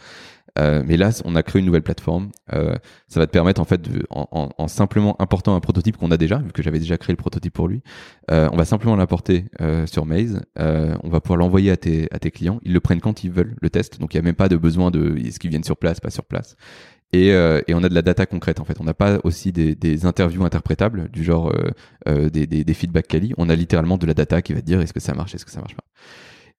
[SPEAKER 2] Euh, mais là, on a créé une nouvelle plateforme. Euh, ça va te permettre, en fait, de, en, en, simplement important un prototype qu'on a déjà, vu que j'avais déjà créé le prototype pour lui, euh, on va simplement l'importer euh, sur Maze. Euh, on va pouvoir l'envoyer à tes, à tes clients. Ils le prennent quand ils veulent, le test. Donc, il n'y a même pas de besoin de est-ce qu'ils viennent sur place, pas sur place. Et, et, on a de la data concrète en fait. On n'a pas aussi des, des, interviews interprétables du genre euh, des, des, des, feedbacks quali. On a littéralement de la data qui va te dire est-ce que ça marche, est-ce que ça marche pas.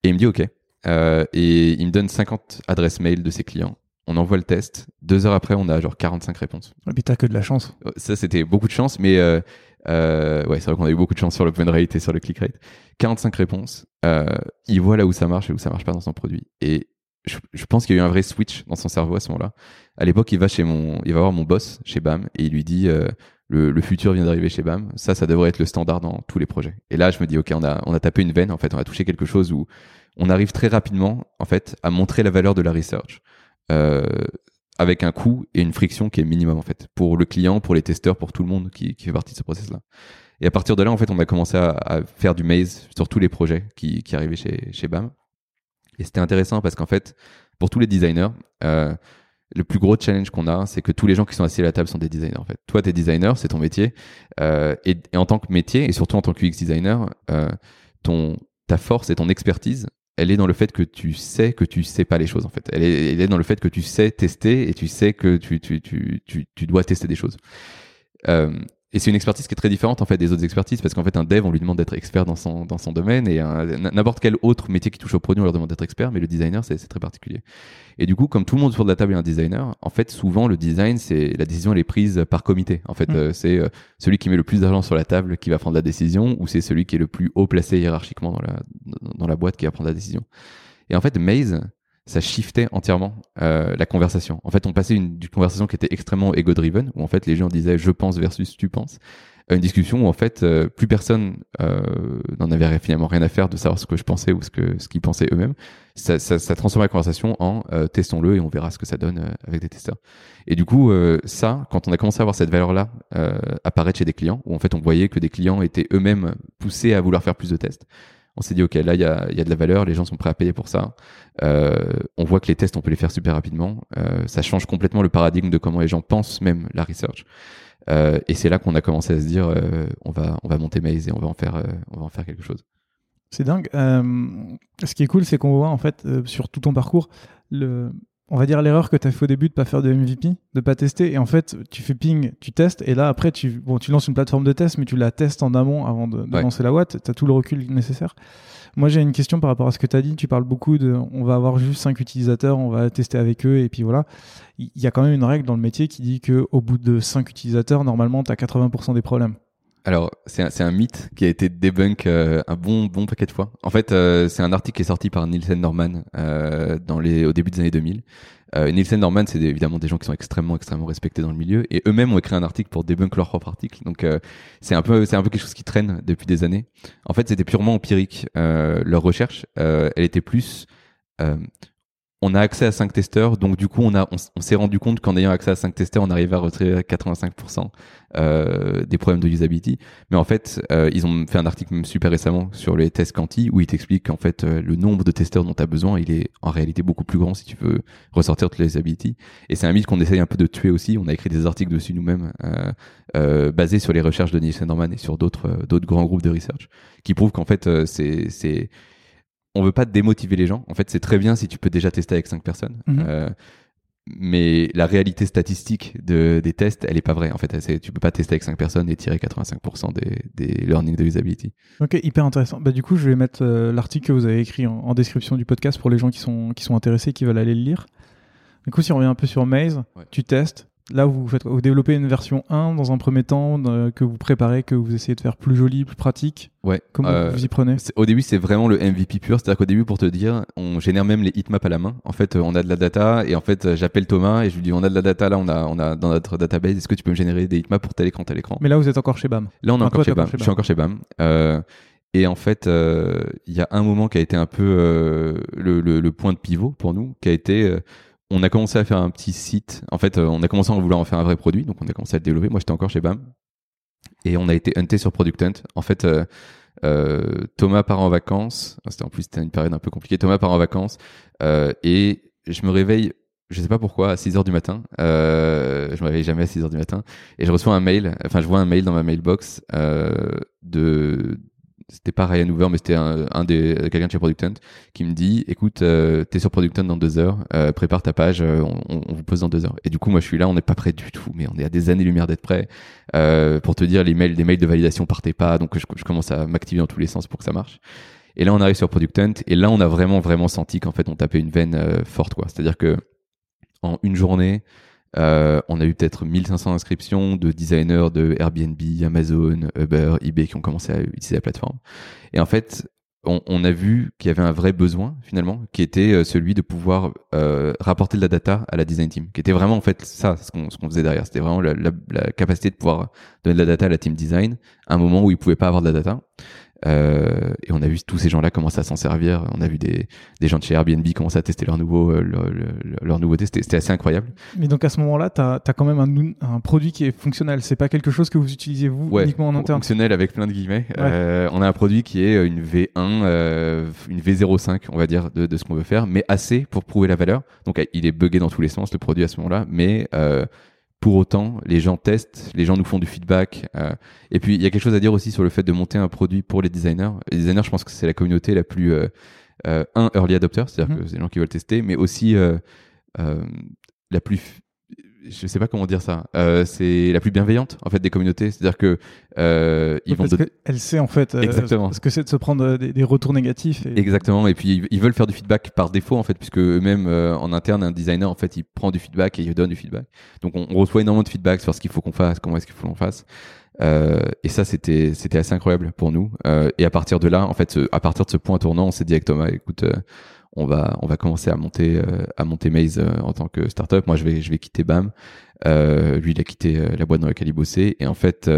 [SPEAKER 2] Et il me dit ok. et il me donne 50 adresses mail de ses clients on envoie le test. Deux heures après, on a genre 45 réponses.
[SPEAKER 1] Et puis t'as que de la chance.
[SPEAKER 2] Ça, c'était beaucoup de chance, mais euh, euh, ouais, c'est vrai qu'on a eu beaucoup de chance sur l'open rate et sur le click rate. 45 réponses. Euh, il voit là où ça marche et où ça marche pas dans son produit. Et je, je pense qu'il y a eu un vrai switch dans son cerveau à ce moment-là. À l'époque, il va chez mon, il va voir mon boss chez BAM et il lui dit le, le, futur vient d'arriver chez BAM. Ça, ça devrait être le standard dans tous les projets. Et là, je me dis ok, on a, on a tapé une veine. En fait, on a touché quelque chose où on arrive très rapidement, en fait, à montrer la valeur de la research. Euh, avec un coût et une friction qui est minimum en fait pour le client, pour les testeurs, pour tout le monde qui, fait partie de ce process là. Et à partir de là, en fait, on a commencé à, faire du maze sur tous les projets qui, arrivaient chez, chez BAM. Et c'était intéressant parce qu'en fait, pour tous les designers, euh, le plus gros challenge qu'on a, c'est que tous les gens qui sont assis à la table sont des designers. En fait, toi, t'es designer, c'est ton métier, euh, et, en tant que métier, et surtout en tant que UX designer, ton ta force et ton expertise, elle est dans le fait que tu sais que tu sais pas les choses en fait. Elle est, dans le fait que tu sais tester et tu sais que tu, tu, tu, tu, tu dois tester des choses. Euh, et c'est une expertise qui est très différente en fait des autres expertises parce qu'en fait un dev on lui demande d'être expert dans son dans son domaine et n'importe quel autre métier qui touche au produit on leur demande d'être expert mais le designer c'est très particulier. Et du coup comme tout le monde autour de la table est un designer, en fait souvent le design c'est la décision elle est prise par comité. En fait mm. euh, c'est euh, celui qui met le plus d'argent sur la table qui va prendre la décision ou c'est celui qui est le plus haut placé hiérarchiquement dans la dans la boîte qui va prendre la décision. Et en fait Maze ça shiftait entièrement euh, la conversation. En fait, on passait une, conversation qui était extrêmement ego-driven, où en fait les gens disaient je pense versus tu penses, à une discussion où en fait euh, plus personne euh, n'en avait finalement rien à faire de savoir ce que je pensais ou ce que ce qu'ils pensaient eux-mêmes. Ça, ça, ça transformait la conversation en euh, testons-le et on verra ce que ça donne euh, avec des testeurs. Et du coup, ça, quand on a commencé à avoir cette valeur-là apparaître chez des clients, où en fait on voyait que des clients étaient eux-mêmes poussés à vouloir faire plus de tests on s'est dit ok là il y a, de la valeur, les gens sont prêts à payer pour ça. Euh, on voit que les tests on peut les faire super rapidement. Euh, ça change complètement le paradigme de comment les gens pensent même la research. Euh, et c'est là qu'on a commencé à se dire on va on va monter Maze et on va en faire on va en faire quelque chose.
[SPEAKER 1] C'est dingue. ce qui est cool c'est qu'on voit en fait sur tout ton parcours le on va dire l'erreur que tu as fait au début de pas faire de MVP, de pas tester et en fait tu fais ping, tu testes et là après tu bon tu lances une plateforme de test mais tu la testes en amont avant de, lancer la boîte, tu as tout le recul nécessaire. Moi j'ai une question par rapport à ce que tu as dit, tu parles beaucoup de on va avoir juste 5 utilisateurs, on va tester avec eux et puis voilà. Il y a quand même une règle dans le métier qui dit que au bout de 5 utilisateurs, normalement tu as 80% des problèmes.
[SPEAKER 2] Alors, c'est un, mythe qui a été débunk euh, un bon bon paquet de fois. En fait, euh, c'est un article qui est sorti par Nielsen Norman euh, dans les, au début des années 2000. Euh, Nielsen Norman, c'est évidemment des gens qui sont extrêmement extrêmement respectés dans le milieu, et eux-mêmes ont écrit un article pour débunk leur propre article. Donc, c'est un peu c'est un peu quelque chose qui traîne depuis des années. En fait, c'était purement empirique. leur recherche, elle était plus on a accès à 5 testeurs, donc du coup on, a, on, s'est rendu compte qu'en ayant accès à 5 testeurs, on arrivait à retirer 85% euh, des problèmes de usability. Mais en fait, euh, ils ont fait un article même super récemment sur les tests quanti où ils t'expliquent qu'en fait euh, le nombre de testeurs dont tu as besoin, il est en réalité beaucoup plus grand si tu veux ressortir toutes les usability. Et c'est un mythe qu'on essaye un peu de tuer aussi. On a écrit des articles dessus nous-mêmes basés sur les recherches de Nielsen Norman et sur d'autres d'autres grands groupes de research qui prouvent qu'en fait c'est on veut pas démotiver les gens. En fait, c'est très bien si tu peux déjà tester avec cinq personnes. Mhm. Euh, mais la réalité statistique de, des tests, elle est pas vraie. En fait, tu peux pas tester avec cinq personnes et tirer 85% des, des learning de usability.
[SPEAKER 1] Ok, hyper intéressant. Bah, du coup, je vais mettre euh, l'article que vous avez écrit en, description du podcast pour les gens qui sont, qui sont intéressés, qui veulent aller le lire. Du coup, si on revient un peu sur Maze, tu testes, Là, vous, faites, vous développez une version 1 dans un premier temps que vous préparez, que vous essayez de faire plus jolie, plus pratique?
[SPEAKER 2] Ouais.
[SPEAKER 1] Comment euh, vous y prenez?
[SPEAKER 2] Au début, c'est vraiment le MVP pur. C'est-à-dire qu'au début, pour te dire, on génère même les heatmaps à la main. En fait, on a de la data et en fait, j'appelle Thomas et je lui dis, on a de la data là, on a, on a dans notre database. Est-ce que tu peux me générer des heatmaps pour tel écran, tel écran?
[SPEAKER 1] Mais là, vous êtes encore chez BAM.
[SPEAKER 2] Là, on est encore chez BAM. Je suis encore chez BAM. Euh, Et en fait, il y a un moment qui a été un peu le, le, point de pivot pour nous, qui a été on a commencé à faire un petit site. En fait, on a commencé à vouloir en faire un vrai produit, donc on a commencé à développer. Moi, j'étais encore chez BAM. Et on a été hunté sur Product Hunt. En fait, euh, Thomas part en vacances. C'était en plus c'était une période un peu compliquée. Thomas part en vacances euh, et je me réveille. Je sais pas pourquoi à 6 heures du matin. Euh, je me réveille jamais à 6 heures du matin et je reçois un mail. Enfin, je vois un mail dans ma mailbox de c'était pas Ryan Hoover, mais c'était un, des quelqu'un de chez Product Hunt qui me dit écoute, euh, t'es sur Product Hunt dans deux heures, euh, prépare ta page, euh, on, on, vous pose dans deux heures. Et du coup, moi, je suis là, on n'est pas prêt du tout, mais on est à des années-lumière d'être prêt. Euh, pour te dire, les mails, des mails de validation partaient pas, donc je, commence à m'activer dans tous les sens pour que ça marche. Et là, on arrive sur Product Hunt, et là, on a vraiment, vraiment senti qu'en fait, on tapait une veine forte, quoi. C'est-à-dire que en une journée, euh, on a eu peut-être 1500 inscriptions de designers de Airbnb, Amazon, Uber, eBay qui ont commencé à utiliser la plateforme. Et en fait, on, a vu qu'il y avait un vrai besoin finalement, qui était euh, celui de pouvoir euh, rapporter de la data à la design team, qui était vraiment en fait ça, ce qu'on faisait derrière. C'était vraiment la, capacité de pouvoir donner de la data à la team design à un moment où ils pouvaient pas avoir de la data. Euh, et on a vu tous ces gens-là commencer à s'en servir. On a vu des, des, gens de chez Airbnb commencer à tester leur nouveau, euh, leur, leur, nouveauté. C'était assez incroyable.
[SPEAKER 1] Mais donc à ce moment-là, tu as, as, quand même un, un, produit qui est fonctionnel. C'est pas quelque chose que vous utilisez vous uniquement en interne?
[SPEAKER 2] Fonctionnel avec plein de guillemets. Euh, on a un produit qui est une V1, euh, une V05, on va dire, de, de ce qu'on veut faire, mais assez pour prouver la valeur. Donc il est buggé dans tous les sens le produit à ce moment-là, mais pour autant, les gens testent, les gens nous font du feedback. Euh, et puis, il y a quelque chose à dire aussi sur le fait de monter un produit pour les designers. Les designers, je pense que c'est la communauté la plus, euh, euh, un, early adopter, c'est-à-dire mm-hmm. que c'est les gens qui veulent tester, mais aussi la plus je sais pas comment dire ça. Euh, c'est la plus bienveillante en fait des communautés. C'est-à-dire que euh, ils
[SPEAKER 1] vont. Parce qu'elle sait en fait. Euh, Exactement. Ce que c'est de se prendre des, retours négatifs.
[SPEAKER 2] Exactement. Et puis ils veulent faire du feedback par défaut en fait, puisque eux-mêmes en interne un designer en fait il prend du feedback et il donne du feedback. Donc on, reçoit énormément de feedback sur ce qu'il faut qu'on fasse, comment est-ce qu'il faut qu'on fasse. et ça c'était c'était assez incroyable pour nous. et à partir de là, en fait, à partir de ce point tournant, on s'est dit avec Thomas, écoute on va on va commencer à monter euh, à monter Maze euh, en tant que startup. Moi, je vais je vais quitter BAM. Euh, lui, il a quitté la boîte dans laquelle il bossait. Et en fait,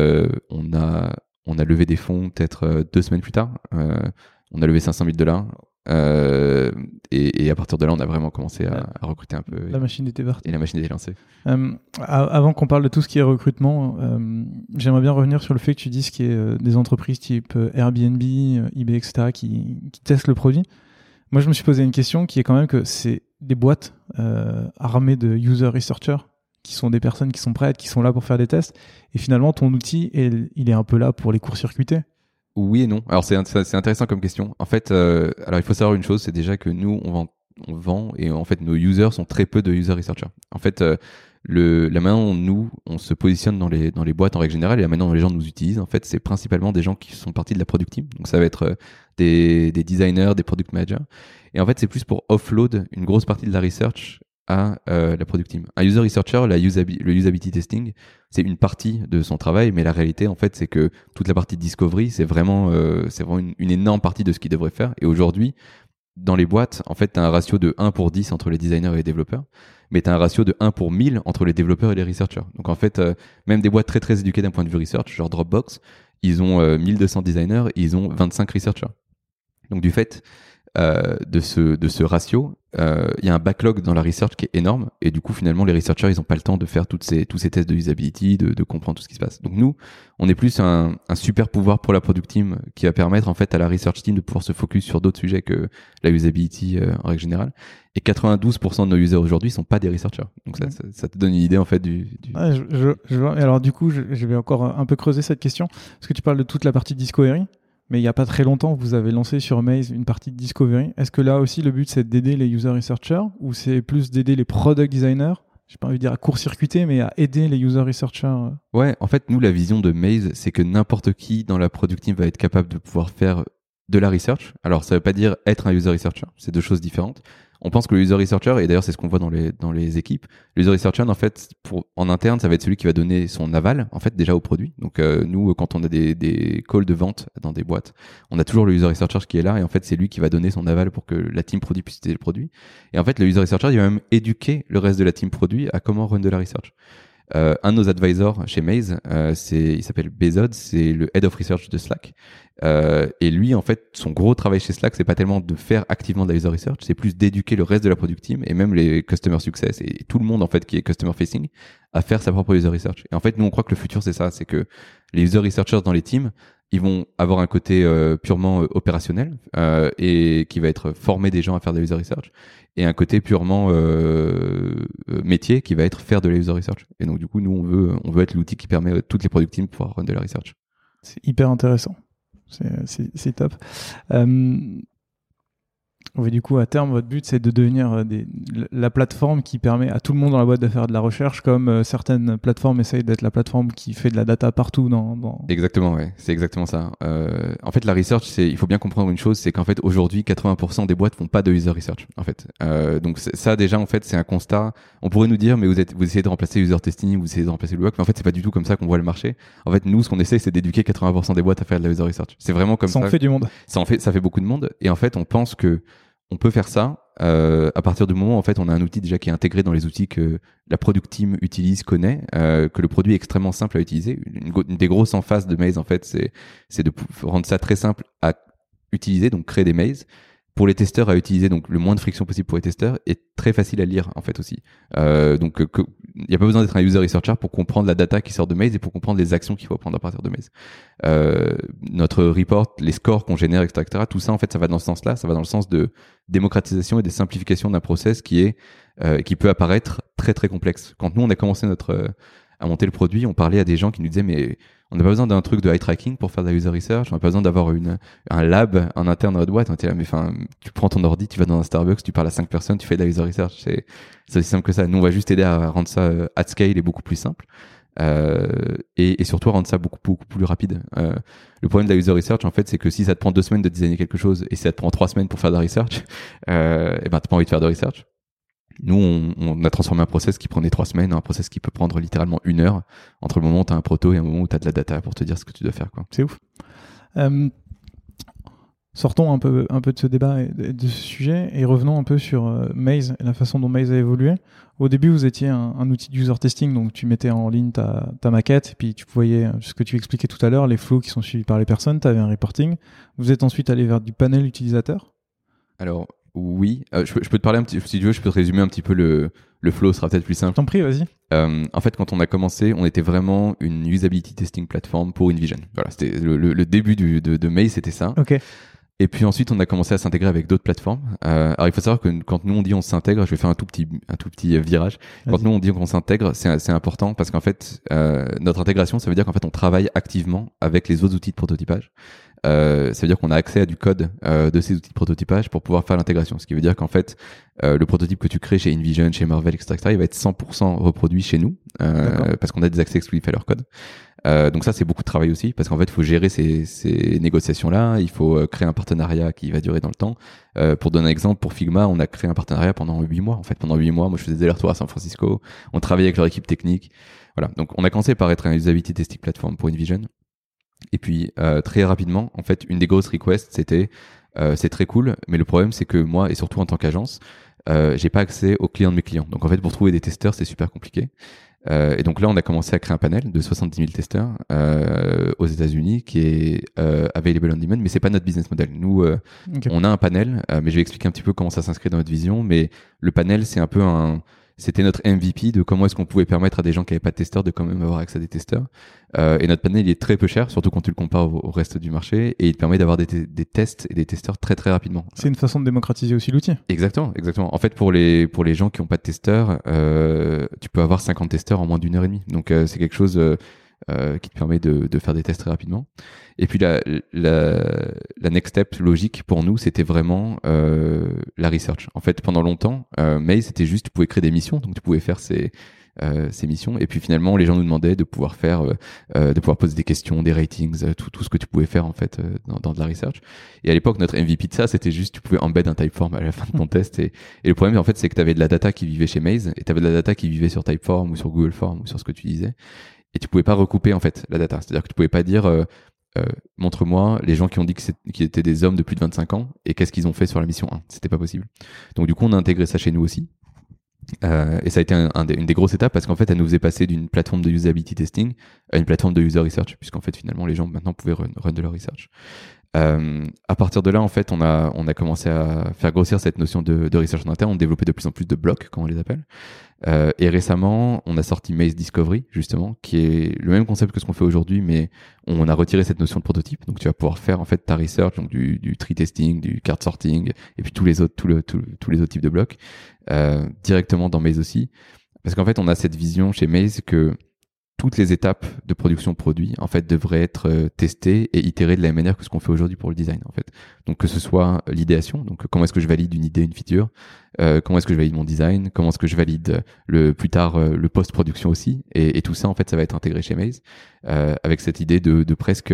[SPEAKER 2] on a on a levé des fonds peut-être deux semaines plus tard. on a levé 500 000 dollars. Et, et, à partir de là, on a vraiment commencé à, recruter un peu.
[SPEAKER 1] La machine était partie.
[SPEAKER 2] Et la machine était lancée.
[SPEAKER 1] avant qu'on parle de tout ce qui est recrutement, j'aimerais bien revenir sur le fait que tu dises qu'il y a des entreprises type Airbnb, eBay, etc., qui, qui testent le produit. Moi, je me suis posé une question qui est quand même que c'est des boîtes euh, armées de user researchers qui sont des personnes qui sont prêtes, qui sont là pour faire des tests. Et finalement, ton outil, il est un peu là pour les court-circuiter.
[SPEAKER 2] Oui et non. Alors c'est intéressant comme question. En fait, euh, alors il faut savoir une chose, c'est déjà que nous on vend, on vend et en fait nos users sont très peu de user researchers. En fait, euh, le, la dont nous, on se positionne dans les, dans les boîtes en règle générale et la manière dont les gens nous utilisent, en fait, c'est principalement des gens qui sont partis de la product. Donc ça va être euh, des, des designers, des product managers. Et en fait, c'est plus pour offload une grosse partie de la research à euh, la product team. Un user researcher, le usability testing, c'est une partie de son travail, mais la réalité, en fait, c'est que toute la partie discovery, c'est vraiment, euh, vraiment une, énorme partie de ce qu'il devrait faire. Et aujourd'hui, dans les boîtes, en fait, tu as un ratio de 1 pour 10 entre les designers et les développeurs, mais tu as un ratio de 1 pour 1000 entre les développeurs et les researchers. Donc en fait, euh, même des boîtes très très éduquées d'un point de vue research, genre Dropbox, ils ont 1200 euh, designers ils ont 25 researchers. Donc du fait, euh, de, ce, de ce ratio, euh, il y a un backlog dans la research qui est énorme. Et du coup, finalement, les researchers, ils n'ont pas le temps de faire toutes ces, tous ces tests de usability, de, de, comprendre tout ce qui se passe. Donc nous, on est plus un, un, super pouvoir pour la product team qui va permettre en fait à la research team de pouvoir se focus sur d'autres sujets que la usability euh, en règle générale. Et 92% de nos users aujourd'hui sont pas des researchers. Donc ça, ça, te donne une idée en fait du. du...
[SPEAKER 1] je, je, alors du coup, je, je, vais encore un peu creuser cette question parce que tu parles de toute la partie discovery mais il n'y a pas très longtemps, vous avez lancé sur Maze une partie de Discovery. Est-ce que là aussi, le but, c'est d'aider les user researchers ou c'est plus d'aider les product designers? J'ai pas envie de dire à court-circuiter, mais à aider les user researchers euh?
[SPEAKER 2] Ouais, en fait, nous, la vision de Maze, c'est que n'importe qui dans la product team va être capable de pouvoir faire de la research. Alors, ça veut pas dire être un user researcher, c'est deux choses différentes on pense que le user researcher, et d'ailleurs c'est ce qu'on voit dans les, dans les équipes, le user researcher, en fait, pour, en interne, ça va être celui qui va donner son aval, en fait, déjà au produit. Donc euh, nous, quand on a des, des calls de vente dans des boîtes, on a toujours le user researcher qui est là, et en fait, c'est lui qui va donner son aval pour que la team produit puisse utiliser le produit. Et en fait, le user researcher, il va même éduquer le reste de la team produit à comment run de la research. Un de nos advisors chez Maze, c'est, il s'appelle Bezod, c'est le head of research de Slack. Euh, et lui, en fait, son gros travail chez Slack, c'est pas tellement de faire activement de la user research, c'est plus d'éduquer le reste de la product team et même les customer success et tout le monde en fait qui est customer facing à faire sa propre user research. Et en fait, nous on croit que le futur c'est ça, c'est que les user researchers dans les teams, ils vont avoir un côté euh, purement euh, opérationnel euh, et qui va être former des gens à faire de la user research et un côté purement métier qui va être faire de la user research. Et donc du coup, nous on veut on veut être l'outil qui permet à toutes les product teams de pouvoir run de la research.
[SPEAKER 1] C'est hyper intéressant. C'est top. Oui, du coup, à terme, votre but, c'est de devenir euh, des, la plateforme qui permet à tout le monde dans la boîte de faire de la recherche, comme euh, certaines plateformes essayent d'être la plateforme qui fait de la data partout dans. dans...
[SPEAKER 2] Exactement, ouais, c'est exactement ça. Euh, en fait, la research, c'est, il faut bien comprendre une chose, c'est qu'en fait, aujourd'hui, 80% des boîtes font pas de user research, en fait. Euh, donc ça, déjà, en fait, c'est un constat. On pourrait nous dire, mais vous êtes, vous essayez de remplacer user testing, vous essayez de remplacer le work, mais en fait, c'est pas du tout comme ça qu'on voit le marché. En fait, nous, ce qu'on essaie, c'est d'éduquer 80% des boîtes à faire de la user research. C'est vraiment comme ça.
[SPEAKER 1] Ça en fait du monde.
[SPEAKER 2] Ça en fait, ça fait beaucoup de monde. Et en fait, on pense que on peut faire ça euh, à partir du moment en fait on a un outil déjà qui est intégré dans les outils que la product team utilise, connaît, euh, que le produit est extrêmement simple à utiliser. Une, des grosses face de Maze en fait, c'est c'est de rendre ça très simple à utiliser, donc créer des Maze pour les testeurs à utiliser donc le moins de friction possible pour les testeurs et très facile à lire en fait aussi. Euh, donc il n'y a pas besoin d'être un user researcher pour comprendre la data qui sort de Maze et pour comprendre les actions qu'il faut prendre à partir de Maze. Euh, notre report, les scores qu'on génère, etc., etc., tout ça en fait ça va dans ce sens-là, ça va dans le sens de démocratisation et de simplification d'un process qui est euh, qui peut apparaître très très complexe. Quand nous on a commencé notre à monter le produit, on parlait à des gens qui nous disaient mais on n'a pas besoin d'un truc de eye tracking pour faire de la user research. On n'a pas besoin d'avoir une un lab en interne dans notre boîte. On là, mais enfin, tu prends ton ordi, tu vas dans un Starbucks, tu parles à cinq personnes, tu fais de la user research. C'est c'est aussi simple que ça. Nous, on va juste aider à rendre ça euh, at scale et beaucoup plus simple. Euh, et, et, surtout rendre ça beaucoup beaucoup plus rapide. Euh, le problème de la user research, en fait, c'est que si ça te prend deux semaines de designer quelque chose et si ça te prend trois semaines pour faire de la research, euh, et eh ben t'as pas envie de faire de research. Nous, on, on, a transformé un process qui prenait trois semaines en un process qui peut prendre littéralement une heure entre le moment où tu as un proto et un moment où tu as de la data pour te dire ce que tu dois faire.
[SPEAKER 1] C'est ouf. Euh, sortons un peu, un peu de ce débat et de ce sujet et revenons un peu sur euh, Maze et la façon dont Maze a évolué. Au début, vous étiez un, un outil de user testing, donc tu mettais en ligne ta, ta maquette et puis tu voyais ce que tu expliquais tout à l'heure, les flows qui sont suivis par les personnes, tu avais un reporting. Vous êtes ensuite allé vers du panel utilisateur
[SPEAKER 2] alors, oui, euh, je, peux, je, peux te parler un petit, si tu veux, je peux te résumer un petit peu le, le flow, sera peut-être plus simple.
[SPEAKER 1] T'en prie, vas-y.
[SPEAKER 2] Euh, en fait, quand on a commencé, on était vraiment une usability testing platform pour InVision. Voilà, c'était le, le, début du, de, de May, c'était ça.
[SPEAKER 1] Ok.
[SPEAKER 2] Et puis ensuite, on a commencé à s'intégrer avec d'autres plateformes. Euh, alors, il faut savoir que quand nous on dit on s'intègre, je vais faire un tout petit, un tout petit virage. Quand nous on dit qu'on s'intègre, c'est important parce qu'en fait, euh, notre intégration, ça veut dire qu'en fait, on travaille activement avec les autres outils de prototypage. Euh, ça veut dire qu'on a accès à du code euh, de ces outils de prototypage pour pouvoir faire l'intégration. Ce qui veut dire qu'en fait, euh, le prototype que tu crées chez InVision, chez Marvel, etc., il va être 100% reproduit chez nous euh, parce qu'on a des accès exclusifs à leur code. Euh, donc ça, c'est beaucoup de travail aussi parce qu'en fait, il faut gérer ces, ces négociations-là. Il faut euh, créer un partenariat qui va durer dans le temps. pour donner un exemple, pour Figma, on a créé un partenariat pendant huit mois. En fait, pendant huit mois, moi, je faisais des allers-retours à San Francisco. On travaillait avec leur équipe technique. Voilà. Donc, on a commencé par être un usability testing platform pour InVision. Et puis euh, très rapidement, en fait, une des grosses requests, c'était euh, c'est très cool, mais le problème c'est que moi et surtout en tant qu'agence, euh, j'ai pas accès aux clients de mes clients. Donc en fait, pour trouver des testeurs, c'est super compliqué. Euh, et donc là, on a commencé à créer un panel de 70 000 testeurs euh, aux États-Unis qui est euh, available on demand, mais c'est pas notre business model. Nous, on a un panel, mais je vais expliquer un petit peu comment ça s'inscrit dans notre vision. Mais le panel, c'est un peu un c'était notre MVP de comment est-ce qu'on pouvait permettre à des gens qui n'avaient pas de testeurs de quand même avoir accès à des testeurs. Euh, et notre panel il est très peu cher, surtout quand tu le compares au, reste du marché, et il permet d'avoir des, des, tests et des testeurs très très rapidement.
[SPEAKER 1] C'est une façon de démocratiser aussi l'outil.
[SPEAKER 2] Exactement, exactement. En fait, pour les pour les gens qui n'ont pas de testeurs, euh, tu peux avoir 50 testeurs en moins d'une heure et demie. Donc euh, c'est quelque chose euh, euh, qui te permet de, de, faire des tests très rapidement. Et puis la, la, la next step logique pour nous, c'était vraiment euh, la research. En fait, pendant longtemps, euh, Mail, c'était juste, tu pouvais créer des missions, donc tu pouvais faire ces, euh, ces missions. Et puis finalement, les gens nous demandaient de pouvoir faire, euh, euh de pouvoir poser des questions, des ratings, euh, tout, tout ce que tu pouvais faire en fait dans, dans de la research. Et à l'époque, notre MVP de ça, c'était juste, tu pouvais embed un typeform à la fin de ton test. Et, et le problème, en fait, c'est que tu avais de la data qui vivait chez Maze et tu avais de la data qui vivait sur Typeform ou sur Google Form ou sur ce que tu disais et tu pouvais pas recouper en fait la data. C'est-à-dire que tu pouvais pas dire euh, euh, montre-moi les gens qui ont dit qu'ils étaient des hommes de plus de 25 ans et qu'est-ce qu'ils ont fait sur la mission 1. C'était pas possible. Donc du coup, on a intégré ça chez nous aussi. Euh, et ça a été un, une des grosses étapes parce qu'en fait, elle nous faisait passer d'une plateforme de usability testing à une plateforme de user research, puisqu'en fait, finalement, les gens maintenant pouvaient run, run de leur research. Euh, à partir de là, en fait, on a, on a commencé à faire grossir cette notion de, de research en interne. On développait de plus en plus de blocs, comme on les appelle. Euh, et récemment, on a sorti Maze Discovery, justement, qui est le même concept que ce qu'on fait aujourd'hui, mais on a retiré cette notion de prototype. Donc, tu vas pouvoir faire en fait ta research, donc du, du tree testing, du card sorting, et puis tous les autres, tous les autres types de blocs, euh, directement dans Maze aussi. Parce qu'en fait, on a cette vision chez Maze que toutes les étapes de production produit en fait devraient être euh, testées et itérées de la même manière que ce qu'on fait aujourd'hui pour le design en fait. Donc que ce soit l'idéation, donc comment est-ce que je valide une idée, une feature, euh, comment est-ce que je valide mon design, comment est-ce que je valide le plus tard euh, le post-production aussi, et, tout ça en fait ça va être intégré chez Maze euh, avec cette idée de presque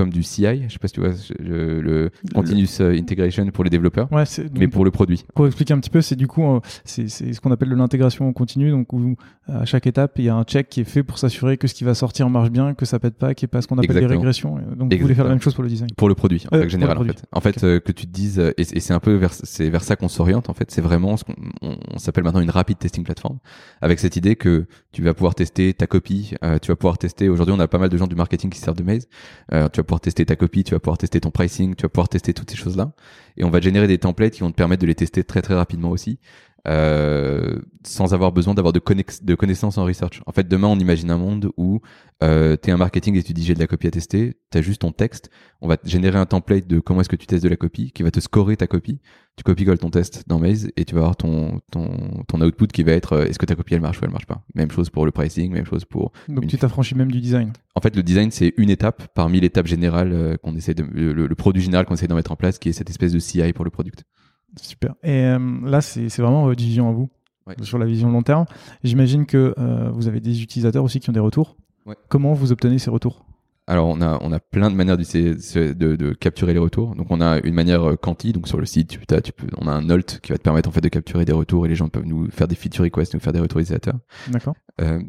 [SPEAKER 2] comme du CI, je sais pas si tu vois le, continuous euh, integration pour les développeurs,
[SPEAKER 1] ouais,
[SPEAKER 2] mais pour le produit.
[SPEAKER 1] Pour expliquer un petit peu, c'est du coup euh, c'est ce qu'on appelle de l'intégration continue, donc où à chaque étape il y a un check qui est fait pour s'assurer que ce qui va sortir marche bien, que ça pète pas, qu'il n'y ait pas ce qu'on appelle des régressions. Donc vous voulez faire la même chose pour le design.
[SPEAKER 2] Pour le produit en général en fait. En fait euh, que tu te dises et, c'est un peu vers c'est vers ça qu'on s'oriente en fait. C'est vraiment ce qu'on on, s'appelle maintenant une rapid testing platform avec cette idée que tu vas pouvoir tester ta copie, tu vas pouvoir tester. Aujourd'hui on a pas mal de gens du marketing qui servent de Maze. tu vas pouvoir tester ta copie, tu vas pouvoir tester ton pricing, tu vas pouvoir tester toutes ces choses-là. Et on va générer des templates qui vont te permettre de les tester très très rapidement aussi, euh, sans avoir besoin d'avoir de, connaissances en research. En fait, demain, on imagine un monde où euh, tu es un marketing et tu dis j'ai de la copie à tester, tu as juste ton texte, on va générer un template de comment est-ce que tu testes de la copie, qui va te scorer ta copie, tu copie-colles ton test dans Maze et tu vas avoir ton, ton, ton output qui va être euh, est-ce que ta copie elle marche ou elle marche pas? Même chose pour le pricing, même chose pour...
[SPEAKER 1] Donc tu t'affranchis même du design
[SPEAKER 2] En fait, le design, c'est une étape parmi l'étape générale euh, qu'on essaie de... Le, produit général qu'on essaie de mettre en place, qui est cette espèce de CI pour le product.
[SPEAKER 1] Super. Et euh, là, c'est vraiment votre vision à vous, sur la vision long terme. J'imagine que vous avez des utilisateurs aussi qui ont des retours. Comment vous obtenez ces retours?
[SPEAKER 2] Alors on a on a plein de manières de, de, de, capturer les retours. Donc on a une manière euh, quanti, donc sur le site tu, tu peux, on a un alt qui va te permettre en fait de capturer des retours et les gens peuvent nous faire des feature requests, nous faire des retours utilisateurs.
[SPEAKER 1] D'accord.
[SPEAKER 2] Euh,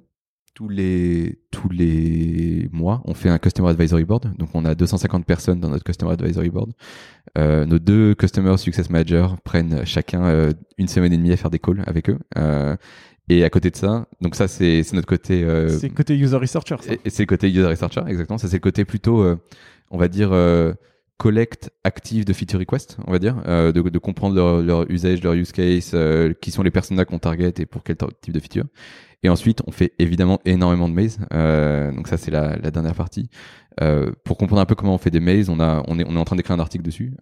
[SPEAKER 2] tous les tous les mois, on fait un customer advisory board. Donc on a 250 personnes dans notre customer advisory board. Euh, nos deux customer success managers prennent chacun euh, une semaine et demie à faire des calls avec eux. Euh, et à côté de ça, donc ça c'est notre côté.
[SPEAKER 1] Euh, c'est le côté user researcher.
[SPEAKER 2] C'est le côté user researcher, exactement. Ça c'est le côté plutôt, euh, on va dire, euh, collecte active de feature request, on va dire, de, de, comprendre leur, leur, usage, leur use case, qui sont les personnes qu'on target et pour quel type de feature. Et ensuite, on fait évidemment énormément de maze. donc ça c'est la, la, dernière partie. Pour comprendre un peu comment on fait des maze, on a, on est, on est en train d'écrire un article dessus.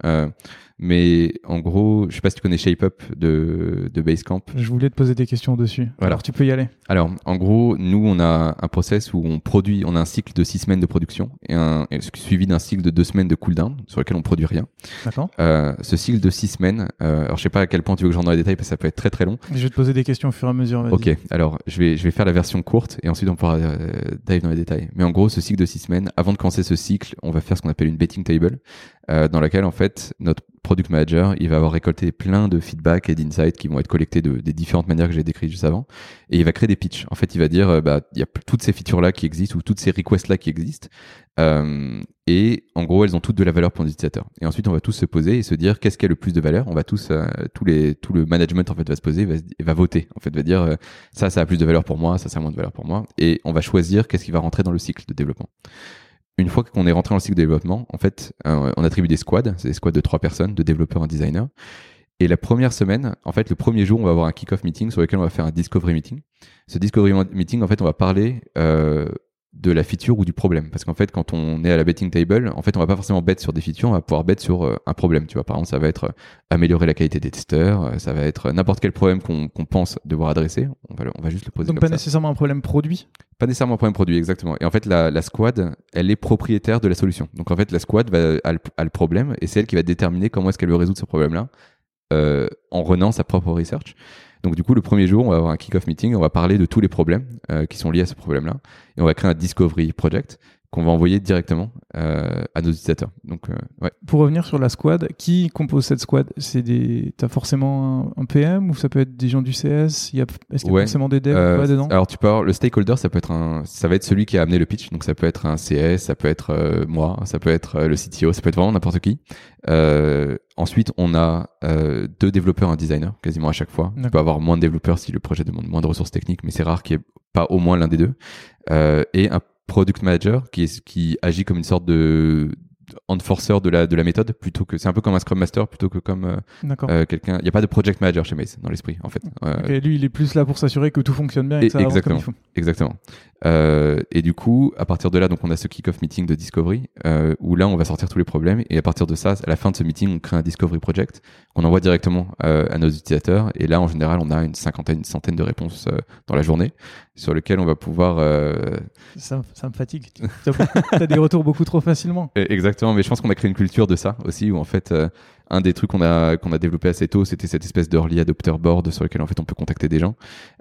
[SPEAKER 2] Mais en gros, je sais pas si tu connais ShapeUp de, de Basecamp.
[SPEAKER 1] Je voulais te poser des questions dessus. Alors tu peux y aller.
[SPEAKER 2] Alors en gros, nous on a un process où on produit, on a un cycle de six semaines de production et un suivi d'un cycle de deux semaines de cooldown sur lequel on produit rien.
[SPEAKER 1] D'accord.
[SPEAKER 2] Euh, ce cycle de six semaines, euh, alors je sais pas à quel point tu veux que j'en dans les détails parce que ça peut être très très long.
[SPEAKER 1] Je vais te poser des questions au fur et à mesure.
[SPEAKER 2] Ok. Alors je vais je vais faire la version courte et ensuite on pourra euh, dive dans les détails. Mais en gros, ce cycle de six semaines, avant de commencer ce cycle, on va faire ce qu'on appelle une betting table, euh, dans laquelle en fait notre product manager, il va avoir récolté plein de feedback et d'insights qui vont être collectés de, des différentes manières que j'ai décrites juste avant. Et il va créer des pitchs. En fait, il va dire, euh, bah, il y a toutes ces features-là qui existent ou toutes ces requests-là qui existent. Euh, et en gros, elles ont toutes de la valeur pour les utilisateurs. Et ensuite, on va tous se poser et se dire qu'est-ce qui a le plus de valeur? On va tous, euh, tous les, tout le management en fait va se poser, va, va voter. En fait, va dire ça, ça a plus de valeur pour moi, ça, ça a moins de valeur pour moi. Et on va choisir qu'est-ce qui va rentrer dans le cycle de développement une fois qu'on est rentré dans le cycle de développement, en fait, euh, on attribue des squads, c'est des squads de trois personnes, de développeurs et designers. Et la première semaine, en fait, le premier jour, on va avoir un kick-off meeting sur lequel on va faire un discovery meeting. Ce discovery meeting, en fait, on va parler euh, de la feature ou du problème. Parce qu'en fait, quand on est à la betting table, en fait, on va pas forcément bet sur des features, on va pouvoir bet sur euh, un problème. Tu vois, par exemple, ça va être euh, améliorer la qualité des testeurs, euh, ça va être n'importe quel problème qu'on pense devoir adresser. On va, on va juste le poser.
[SPEAKER 1] Donc
[SPEAKER 2] pas
[SPEAKER 1] nécessairement un problème produit?
[SPEAKER 2] Pas nécessairement un problème produit, exactement. Et en fait, la, la squad, elle est propriétaire de la solution. Donc en fait, la squad va, a, le, a le problème et c'est elle qui va déterminer comment est-ce qu'elle veut résoudre ce problème-là euh, en renant sa propre research. Donc du coup, le premier jour, on va avoir un kick-off meeting, on va parler de tous les problèmes euh, qui sont liés à ce problème-là, et on va créer un discovery project qu'on va envoyer directement euh, à nos utilisateurs. Donc, euh, ouais.
[SPEAKER 1] Pour revenir sur la squad, qui compose cette squad? C'est des, t'as forcément un, PM ou ça peut être des gens du CS Il y a, est-ce qu'il y a forcément des devs
[SPEAKER 2] euh,
[SPEAKER 1] dedans?
[SPEAKER 2] Alors tu peux avoir le stakeholder, ça peut être un, ça va être celui qui a amené le pitch. Donc ça peut être un CS, ça peut être euh, moi, ça peut être euh, le CTO, ça peut être vraiment n'importe qui. ensuite, on a deux développeurs, un designer, quasiment à chaque fois. Tu peux avoir moins de développeurs si le projet demande moins de ressources techniques, mais c'est rare qu'il n'y ait pas au moins l'un des deux. et un product manager qui, est, qui agit comme une sorte de enforcer de la de la méthode plutôt que c'est un peu comme un scrum master plutôt que comme euh, euh quelqu'un il n'y a pas de project manager chez Mace dans l'esprit en fait.
[SPEAKER 1] Euh, lui il est plus là pour s'assurer que tout fonctionne bien et, que ça
[SPEAKER 2] exactement
[SPEAKER 1] comme il faut.
[SPEAKER 2] exactement. Euh, et du coup à partir de là donc on a ce kick-off meeting de discovery où là on va sortir tous les problèmes et à partir de ça à la fin de ce meeting on crée un discovery project qu'on envoie directement à nos utilisateurs et là en général on a une cinquantaine une centaine de réponses dans la journée sur lesquelles on va pouvoir
[SPEAKER 1] ça, ça me fatigue. Tu as des retours beaucoup trop facilement.
[SPEAKER 2] Exactement mais je pense qu'on a créé une culture de ça aussi, où en fait, euh, un des trucs qu'on a qu'on développé assez tôt, c'était cette espèce d'early adopter board sur lequel en fait on peut contacter des gens,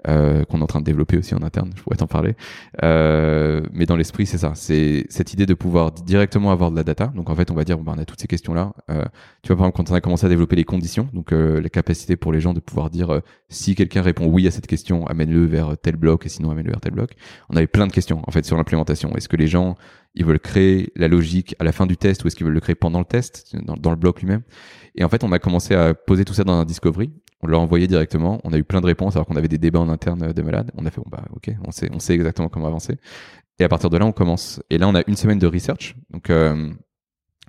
[SPEAKER 2] euh, qu'on est en train de développer aussi en interne. Je pourrais t'en parler. Euh, mais dans l'esprit, c'est ça, c'est cette idée de pouvoir directement avoir de la data. Donc en fait, on va dire, bon, ben, on a toutes ces questions là. Euh, tu vois par exemple quand on a commencé à développer les conditions, donc euh, la capacité pour les gens de pouvoir dire si quelqu'un répond oui à cette question, amène-le vers tel bloc et sinon amène-le vers tel bloc. On avait plein de questions en fait sur l'implémentation. Est-ce que les gens ils veulent créer la logique à la fin du test ou est-ce qu'ils veulent le créer pendant le test, dans, le bloc lui-même et en fait, on a commencé à poser tout ça dans un discovery. On l'a envoyé directement. On a eu plein de réponses alors qu'on avait des débats en interne de malades. On a fait, bon, bah, ok, on sait, on sait exactement comment avancer. Et à partir de là, on commence. Et là, on a une semaine de research. Donc, euh,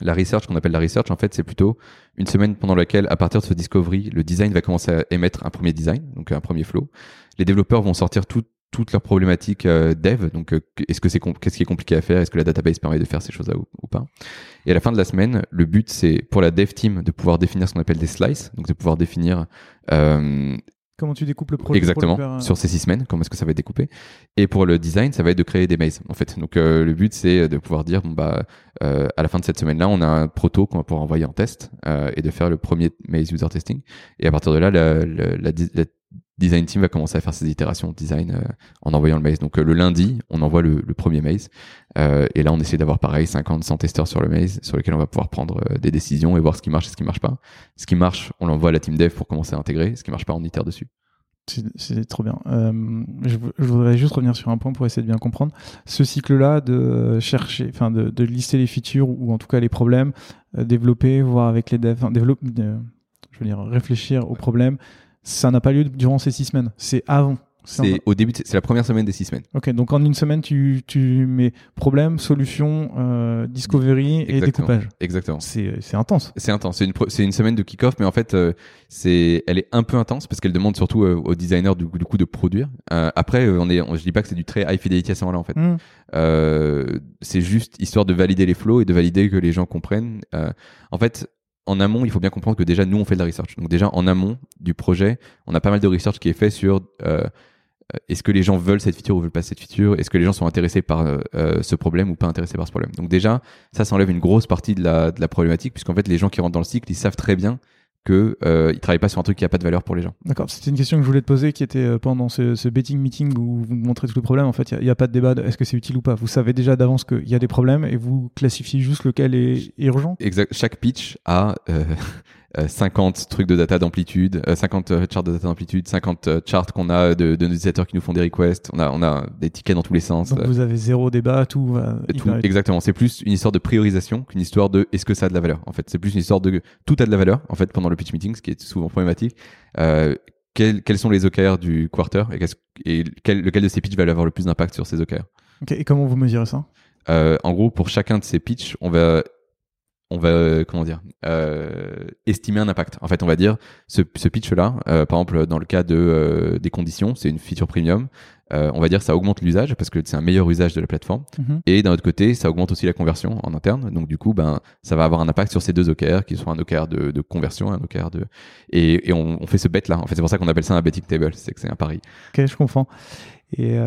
[SPEAKER 2] la research, qu'on appelle la research, en fait, c'est plutôt une semaine pendant laquelle, à partir de ce discovery, le design va commencer à émettre un premier design, donc un premier flow. Les développeurs vont sortir tout, toutes leurs problématiques euh, dev. Donc, euh, est-ce que c'est qu'est-ce qui est compliqué à faire? Est-ce que la database permet de faire ces choses-là ou, pas? Et à la fin de la semaine, le but c'est pour la dev team de pouvoir définir ce qu'on appelle des slices, donc de pouvoir définir
[SPEAKER 1] euh, comment tu découpes le projet
[SPEAKER 2] exactement sur ces six semaines, comment est-ce que ça va être découpé? Et pour le design, ça va être de créer des mazes en fait. Donc le but c'est de pouvoir dire bon bah à la fin de cette semaine-là, on a un proto qu'on va pouvoir envoyer en test et de faire le premier maze user testing. Et à partir de là, la, la, la design team va commencer à faire ses itérations design euh, en envoyant le maze. Donc euh, le lundi, on envoie le, premier maze. Euh, et là, on essaie d'avoir pareil 50, 100 testeurs sur le maze sur lesquels on va pouvoir prendre des décisions et voir ce qui marche et ce qui marche pas. Ce qui marche, on l'envoie à la team dev pour commencer à intégrer. Ce qui marche pas, on itère dessus.
[SPEAKER 1] C'est trop bien. je, voudrais juste revenir sur un point pour essayer de bien comprendre. Ce cycle-là de chercher, enfin de, lister les features ou en tout cas les problèmes, développer, voir avec les devs, développer, je veux dire réfléchir aux problèmes, ça n'a pas lieu durant ces six semaines. C'est avant.
[SPEAKER 2] C'est au début, c'est la première semaine des six semaines.
[SPEAKER 1] Ok, donc en une semaine, tu, tu mets problème, solution, euh, discovery et découpage.
[SPEAKER 2] Exactement.
[SPEAKER 1] C'est intense.
[SPEAKER 2] C'est intense. C'est une, c'est une semaine de kick-off, mais en fait, euh, c'est, elle est un peu intense parce qu'elle demande surtout euh, aux designers du, du, coup de produire. Euh, après, on est, on, je dis pas que c'est du très high fidelity à ce moment-là en fait. Hmm. c'est juste histoire de valider les flows et de valider que les gens comprennent. en fait, en amont, il faut bien comprendre que déjà, nous, on fait de la research. Donc déjà, en amont du projet, on a pas mal de research qui est fait sur euh, est-ce que les gens veulent cette feature ou veulent pas cette feature? Est-ce que les gens sont intéressés par euh, ce problème ou pas intéressés par ce problème? Donc déjà, ça, ça enlève une grosse partie de la, de la problématique, puisqu'en fait, les gens qui rentrent dans le cycle, ils savent très bien que euh, travaillent pas sur un truc qui a pas de valeur pour les gens.
[SPEAKER 1] D'accord, c'était une question que je voulais te poser qui était euh, pendant ce, ce betting meeting où vous montrez tout le problème. En fait, il n'y a, pas de débat. Est-ce que c'est utile ou pas Vous savez déjà d'avance qu'il y a des problèmes et vous classifiez juste lequel est urgent.
[SPEAKER 2] Exact. Chaque pitch a euh, 50 euh, trucs de data d'amplitude, 50 euh, euh, charts de data d'amplitude, 50 charts qu'on a de, de, nos utilisateurs qui nous font des requests. On a, on a des tickets dans tous les sens.
[SPEAKER 1] Donc vous avez zéro débat, tout.
[SPEAKER 2] tout exactement. C'est plus une histoire de priorisation qu'une histoire de est-ce que ça a de la valeur. En fait, c'est plus une histoire de tout a de la valeur. En fait, pendant le pitch meeting, ce qui est souvent problématique. Euh, quels, quels, sont les OKR du quarter et, et quel, lequel de ces pitchs va avoir le plus d'impact sur ces OKR?
[SPEAKER 1] Et comment vous mesurez ça?
[SPEAKER 2] Euh, En gros, pour chacun de ces pitchs, on va on va euh, comment dire euh, estimer un impact. En fait, on va dire ce, ce pitch-là, euh, par exemple dans le cas de euh, des conditions, c'est une feature premium. on va dire ça augmente l'usage parce que c'est un meilleur usage de la plateforme. Mhm. Et d'un autre côté, ça augmente aussi la conversion en interne. Donc du coup, ben ça va avoir un impact sur ces deux OKR qui sont un OKR de, de conversion, un OKR de et, et on, on, fait ce bet là. En fait, c'est pour ça qu'on appelle ça un betting table. C'est que c'est un pari.
[SPEAKER 1] Ok, je comprends. Et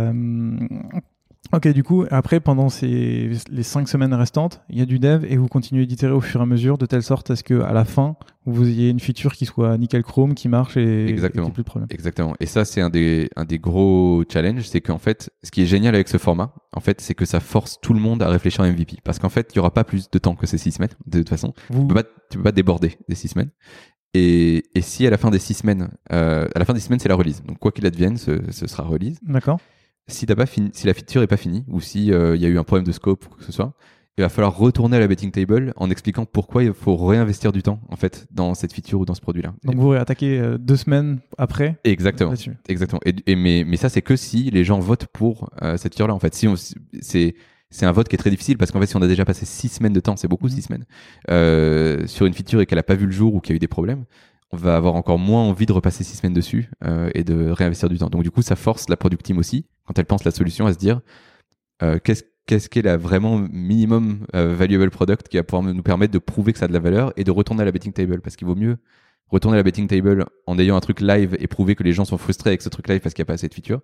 [SPEAKER 1] Ok, du coup, après, pendant ces, les cinq semaines restantes, il y a du dev et vous continuez d'itérer au fur et à mesure de telle sorte à ce qu'à la fin, vous ayez une feature qui soit nickel chrome, qui marche et
[SPEAKER 2] Exactement.
[SPEAKER 1] et plus de problème.
[SPEAKER 2] Exactement. Et ça, c'est un des, un des gros challenges, c'est qu'en fait, ce qui est génial avec ce format, en fait, c'est que ça force tout le monde à réfléchir à MVP. Parce qu'en fait, il y aura pas plus de temps que ces six semaines, de toute façon.
[SPEAKER 1] Vous,
[SPEAKER 2] Tu peux tu peux pas déborder des six semaines. Et, et si à la fin des six semaines, euh, à la fin des semaines, c'est la release. Donc quoi qu'il advienne, ce, ce sera release.
[SPEAKER 1] D'accord
[SPEAKER 2] Si t'as pas fini, si la feature est pas finie, ou si euh, il y a eu un problème de scope ou quoi que ce soit, il va falloir retourner à la betting table en expliquant pourquoi il faut réinvestir du temps en fait dans cette feature ou dans ce produit-là.
[SPEAKER 1] Donc vous réattaquez euh, deux semaines après
[SPEAKER 2] Exactement. Exactement. Et, et mais, mais ça, c'est que si les gens votent pour euh, cette feature-là. En fait, si c'est c'est un vote qui est très difficile parce qu'en fait, si on a déjà passé six semaines de temps, c'est beaucoup
[SPEAKER 1] Mhm.
[SPEAKER 2] six semaines euh, sur une feature et qu'elle a pas vu le jour ou qu'il y a eu des problèmes, va avoir encore moins envie de repasser six semaines dessus euh, et de réinvestir du temps. Donc du coup, ça force la product team aussi quand elle pense la solution à se dire euh, qu'est-ce qu'est-ce qu'est la vraiment minimum euh, valuable product qui va pouvoir nous permettre de prouver que ça a de la valeur et de retourner à la betting table? Parce qu'il vaut mieux retourner à la betting table en ayant un truc live et prouver que les gens sont frustrés avec ce truc live parce qu'il n'y a pas assez de features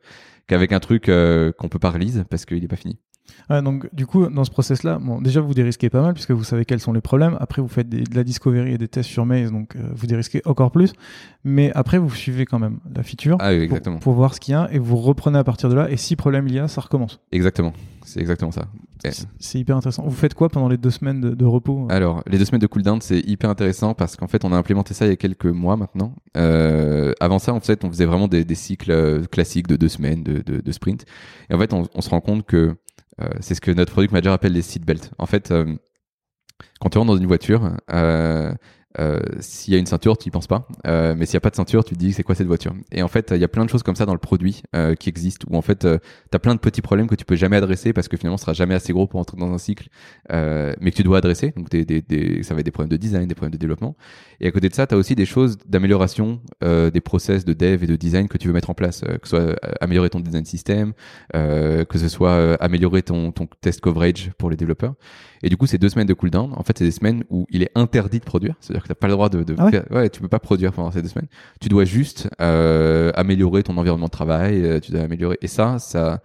[SPEAKER 2] qu'avec un truc qu'on peut pas release parce qu'il n'est pas fini.
[SPEAKER 1] Ouais, donc du coup, dans ce process-là, bon, déjà vous dérisquez pas mal puisque vous savez quels sont les problèmes. Après, vous faites des- de la discovery et des tests sur Maze, donc euh, vous dérisquez encore plus. Mais après, vous suivez quand même la feature
[SPEAKER 2] Ah oui,
[SPEAKER 1] pour- voir ce qu'il y a et vous reprenez à partir de là. Et si problème il y a, ça recommence.
[SPEAKER 2] Exactement. C'est exactement ça.
[SPEAKER 1] C'est- hyper intéressant. Vous faites quoi pendant les deux semaines de, de repos
[SPEAKER 2] Alors, les deux semaines de cooldown, c'est hyper intéressant parce qu'en fait, on a implémenté ça il y a quelques mois maintenant. Euh, avant ça, en fait, on faisait vraiment des, des cycles euh, classiques de deux semaines de, de, de sprint. Et en fait, on, on se rend compte que euh, c'est ce que notre product manager appelle les seatbelts. En fait, euh, quand tu rentres dans une voiture, euh, euh, s'il y a une ceinture, tu y penses pas. Euh, mais s'il n'y a pas de ceinture, tu te dis c'est quoi cette voiture? Et en fait, il y a plein de choses comme ça dans le produit euh, qui existent où en fait, tu as plein de petits problèmes que tu peux jamais adresser parce que finalement, ce sera jamais assez gros pour entrer dans un cycle, euh, mais que tu dois adresser. Donc, des, des, des, ça va être des problèmes de design, des problèmes de développement. Et à côté de ça, tu as aussi des choses d'amélioration euh, des process de dev et de design que tu veux mettre en place, euh, que ce soit euh, améliorer ton design system, euh, que ce soit euh, améliorer ton, ton test coverage pour les développeurs. Et du coup, ces deux semaines de cooldown, en fait, c'est des semaines où il est interdit de produire. C'est-à-dire que tu n'as pas le droit de, de
[SPEAKER 1] Ah ouais,
[SPEAKER 2] tu peux pas produire pendant ces deux semaines. Tu dois juste euh, améliorer ton environnement de travail. euh, tu dois améliorer. Et ça, ça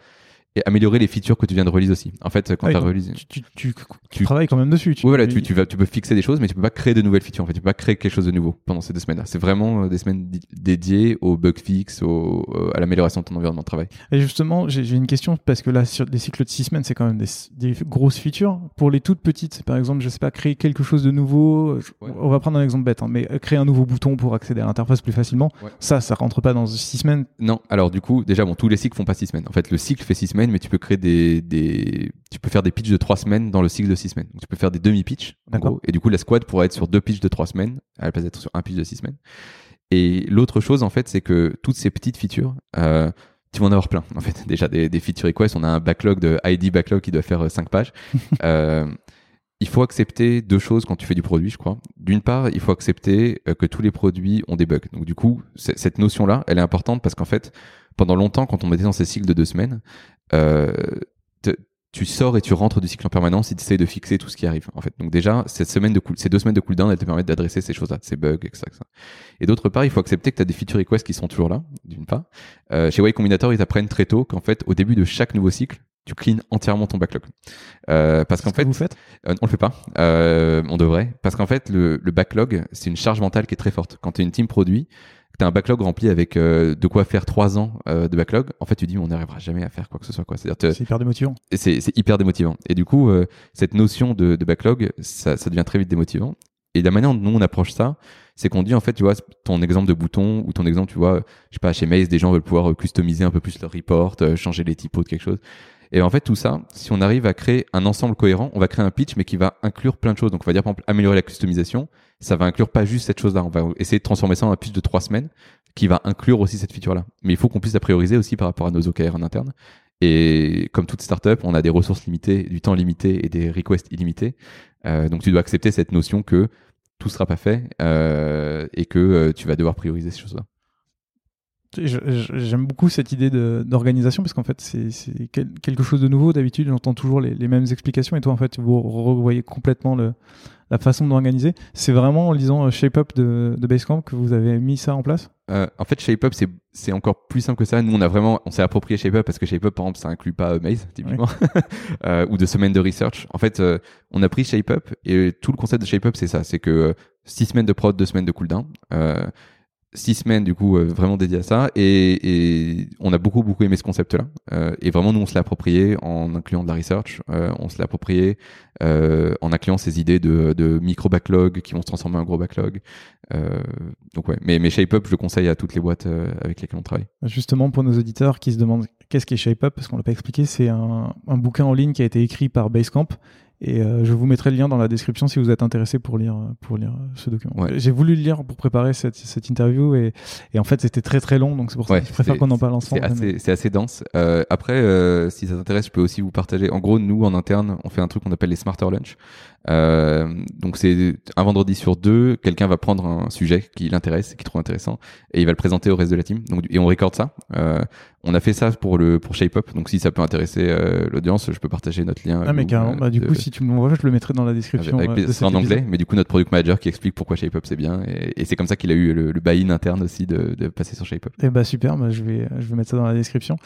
[SPEAKER 2] et améliorer les features que tu viens de release aussi. En fait, quand
[SPEAKER 1] Ah oui,
[SPEAKER 2] tu as release,
[SPEAKER 1] tu, tu, tu- tu
[SPEAKER 2] Tu-
[SPEAKER 1] travailles quand même dessus. Tu,
[SPEAKER 2] Ouais, voilà, tu, vas, tu peux fixer des choses, mais tu peux pas créer de nouvelles features. En fait, tu peux pas créer quelque chose de nouveau pendant ces deux semaines-là. C'est vraiment euh, des semaines di- dédiées au bug fix, au, euh, à l'amélioration de ton environnement de travail.
[SPEAKER 1] Et justement, j'ai une question parce que là, sur des cycles de six semaines, c'est quand même des, des grosses features. Pour les toutes petites, par exemple, je sais pas, créer quelque chose de nouveau. je-
[SPEAKER 2] Ouais.
[SPEAKER 1] On va prendre un exemple bête, hein, mais euh, créer un nouveau bouton pour accéder à l'interface plus facilement.
[SPEAKER 2] Ouais.
[SPEAKER 1] Ça, ça rentre pas dans six semaines.
[SPEAKER 2] Non, alors du coup, déjà, bon, tous les cycles font pas six semaines. En fait, le cycle fait six semaines, mais tu peux créer des, des, tu peux faire des pitchs de trois semaines dans le cycle de six semaines. Donc, tu peux faire des demi-pitchs. Et du coup, la squad pourrait être sur deux pitchs de trois semaines, à la place d'être sur un pitch de six semaines. Et l'autre chose, en fait, c'est que toutes ces petites features, euh, tu vas en avoir plein. En fait, déjà des, des feature requests, on a un backlog de ID backlog qui doit faire 5 pages. euh, il faut accepter deux choses quand tu fais du produit, je crois. D'une part, il faut accepter euh, que tous les produits ont des bugs. Donc du coup, cette notion-là, elle est importante parce qu'en fait, pendant longtemps, quand on était dans ces cycles de deux semaines, euh, te- tu sors et tu rentres du cycle en permanence et tu essayes de fixer tout ce qui arrive. En fait, donc déjà, cette semaine de cool, ces deux semaines de cooldown, elles te permettent d'adresser ces choses-là, ces bugs, etc. etc. Et d'autre part, il faut accepter que tu as des feature requests qui sont toujours là, d'une part. Euh, chez Y Combinator, ils apprennent très tôt qu'en fait, au début de chaque nouveau cycle, tu cleans entièrement ton backlog. Euh, parce qu'en
[SPEAKER 1] ce que
[SPEAKER 2] fait,
[SPEAKER 1] vous faites?
[SPEAKER 2] euh, on le fait pas. Euh, on devrait. Parce qu'en fait, le, le backlog, c'est une charge mentale qui est très forte. Quand tu es une team produit, que tu as un backlog rempli avec euh, de quoi faire trois ans euh, de backlog, en fait, tu dis, on n'arrivera jamais à faire quoi que ce soit. quoi. C'est-à-dire,
[SPEAKER 1] C'est hyper démotivant.
[SPEAKER 2] c'est c'est hyper démotivant. Et du coup, euh, cette notion de, de backlog, ça, ça devient très vite démotivant. Et la manière dont nous on approche ça, c'est qu'on dit en fait, tu vois, ton exemple de bouton ou ton exemple, tu vois, je sais pas, chez Maze, des gens veulent pouvoir euh, customiser un peu plus leur report, euh, changer les typos de quelque chose. Et en fait, tout ça, si on arrive à créer un ensemble cohérent, on va créer un pitch, mais qui va inclure plein de choses. Donc, on va dire, par exemple, améliorer la customisation. Ça va inclure pas juste cette chose-là. On va essayer de transformer ça en un pitch de trois semaines qui va inclure aussi cette feature-là. Mais il faut qu'on puisse la prioriser aussi par rapport à nos OKR en interne. Et comme toute startup, on a des ressources limitées, du temps limité et des requests illimités. Euh, donc tu dois accepter cette notion que tout sera pas fait euh, et que euh, tu vas devoir prioriser ces choses-là.
[SPEAKER 1] J'aime beaucoup cette idée d'organisation parce qu'en fait, c'est quelque chose de nouveau. D'habitude, j'entends toujours les, les, mêmes explications et toi, en fait, vous revoyez complètement le, la façon d'organiser. C'est vraiment en lisant euh, Shape Up de, de Basecamp que vous avez mis ça en place?
[SPEAKER 2] Euh, En fait, Shape Up, c'est encore plus simple que ça. Nous, on a vraiment, on s'est approprié Shape Up parce que Shape Up, par exemple, ça inclut pas euh, Maze, typiquement, euh, ou de semaines de research. En fait, euh, on a pris Shape Up et tout le concept de Shape Up, c'est ça. C'est que six semaines de prod, deux semaines de cooldown six semaines du coup euh, vraiment dédiées à ça. Et, on a beaucoup beaucoup aimé ce concept là euh, et vraiment nous on se l'a approprié en incluant de la research. Euh, on se l'a approprié en incluant ces idées de, micro backlog qui vont se transformer en gros backlog. Donc ouais. Mais, mais ShapeUp je le conseille à toutes les boîtes avec lesquelles on travaille.
[SPEAKER 1] Justement pour nos auditeurs qui se demandent qu'est-ce qu'est ShapeUp parce qu'on l'a pas expliqué c'est un bouquin en ligne qui a été écrit par Basecamp et euh, je vous mettrai le lien dans la description si vous êtes intéressé pour lire, pour lire ce document. J'ai voulu le lire pour préparer cette, cette interview et, et en fait c'était très très long donc c'est pour ça que je préfère qu'on en parle ensemble.
[SPEAKER 2] C'est assez, assez dense. Euh, après, euh, si ça t'intéresse, je peux aussi vous partager. En gros, nous en interne, on fait un truc qu'on appelle les Smarter Lunch. Euh, donc c'est un vendredi sur deux, quelqu'un va prendre un sujet qui l'intéresse, qui trouve intéressant, et il va le présenter au reste de la team. Donc et on recorde ça. Euh, on a fait ça pour le pour Shape Up. Donc si ça peut intéresser euh, l'audience, je peux partager notre lien.
[SPEAKER 1] Ah mais carrément. Bah, du coup, si tu me l'envoies, je le mettrai dans la description.
[SPEAKER 2] Avec, avec en anglais, mais du coup notre product manager qui explique pourquoi Shape Up c'est bien, et, et c'est comme ça qu'il a eu le, le buy-in interne aussi de, de, passer sur Shape Up.
[SPEAKER 1] Et eh bah super, bah, je vais je vais mettre ça dans la description.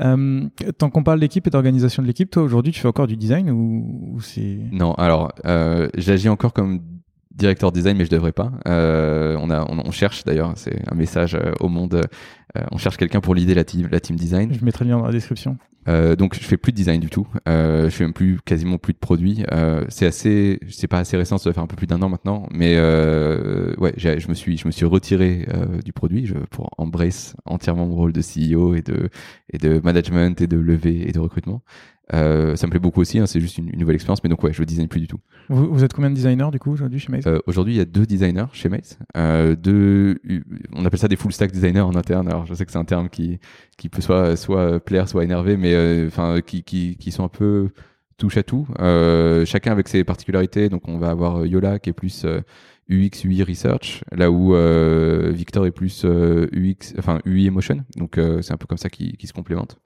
[SPEAKER 1] Euh, tant qu'on parle d'équipe et d'organisation de l'équipe, toi aujourd'hui tu fais encore du design ou, ou c'est
[SPEAKER 2] Non, alors euh, j'agis encore comme directeur design, mais je devrais pas. Euh, on, a, on, cherche d'ailleurs, c'est un message euh, au monde. Euh, on cherche quelqu'un pour l'idée la team, la team design.
[SPEAKER 1] Je mettrai le lien dans la description.
[SPEAKER 2] Euh, donc je fais plus de design du tout. Euh, je fais même plus quasiment plus de produits. Euh, c'est assez, c'est pas assez récent, ça doit faire un peu plus d'un an maintenant. Mais ouais, je me suis, je me suis retiré du produit je, pour embrace entièrement mon rôle de CEO et de et de management et de levée et de recrutement. Euh, ça me plaît beaucoup aussi, hein, c'est juste une, une, nouvelle expérience, mais donc ouais, je design plus du tout.
[SPEAKER 1] Vous, vous êtes combien de designers du coup aujourd'hui chez Maze?
[SPEAKER 2] Euh, Aujourd'hui, il y a deux designers chez Maze. Euh, deux, on appelle ça des full stack designers en interne. Je sais que c'est un terme qui qui peut soit soit plaire, soit énerver, mais euh, enfin qui, qui qui sont un peu touche à tout. Euh, chacun avec ses particularités. Donc on va avoir Yola qui est plus UX UI research, là où Victor est plus UX, enfin UI emotion. Donc c'est un peu comme ça qui, qui se complémentent.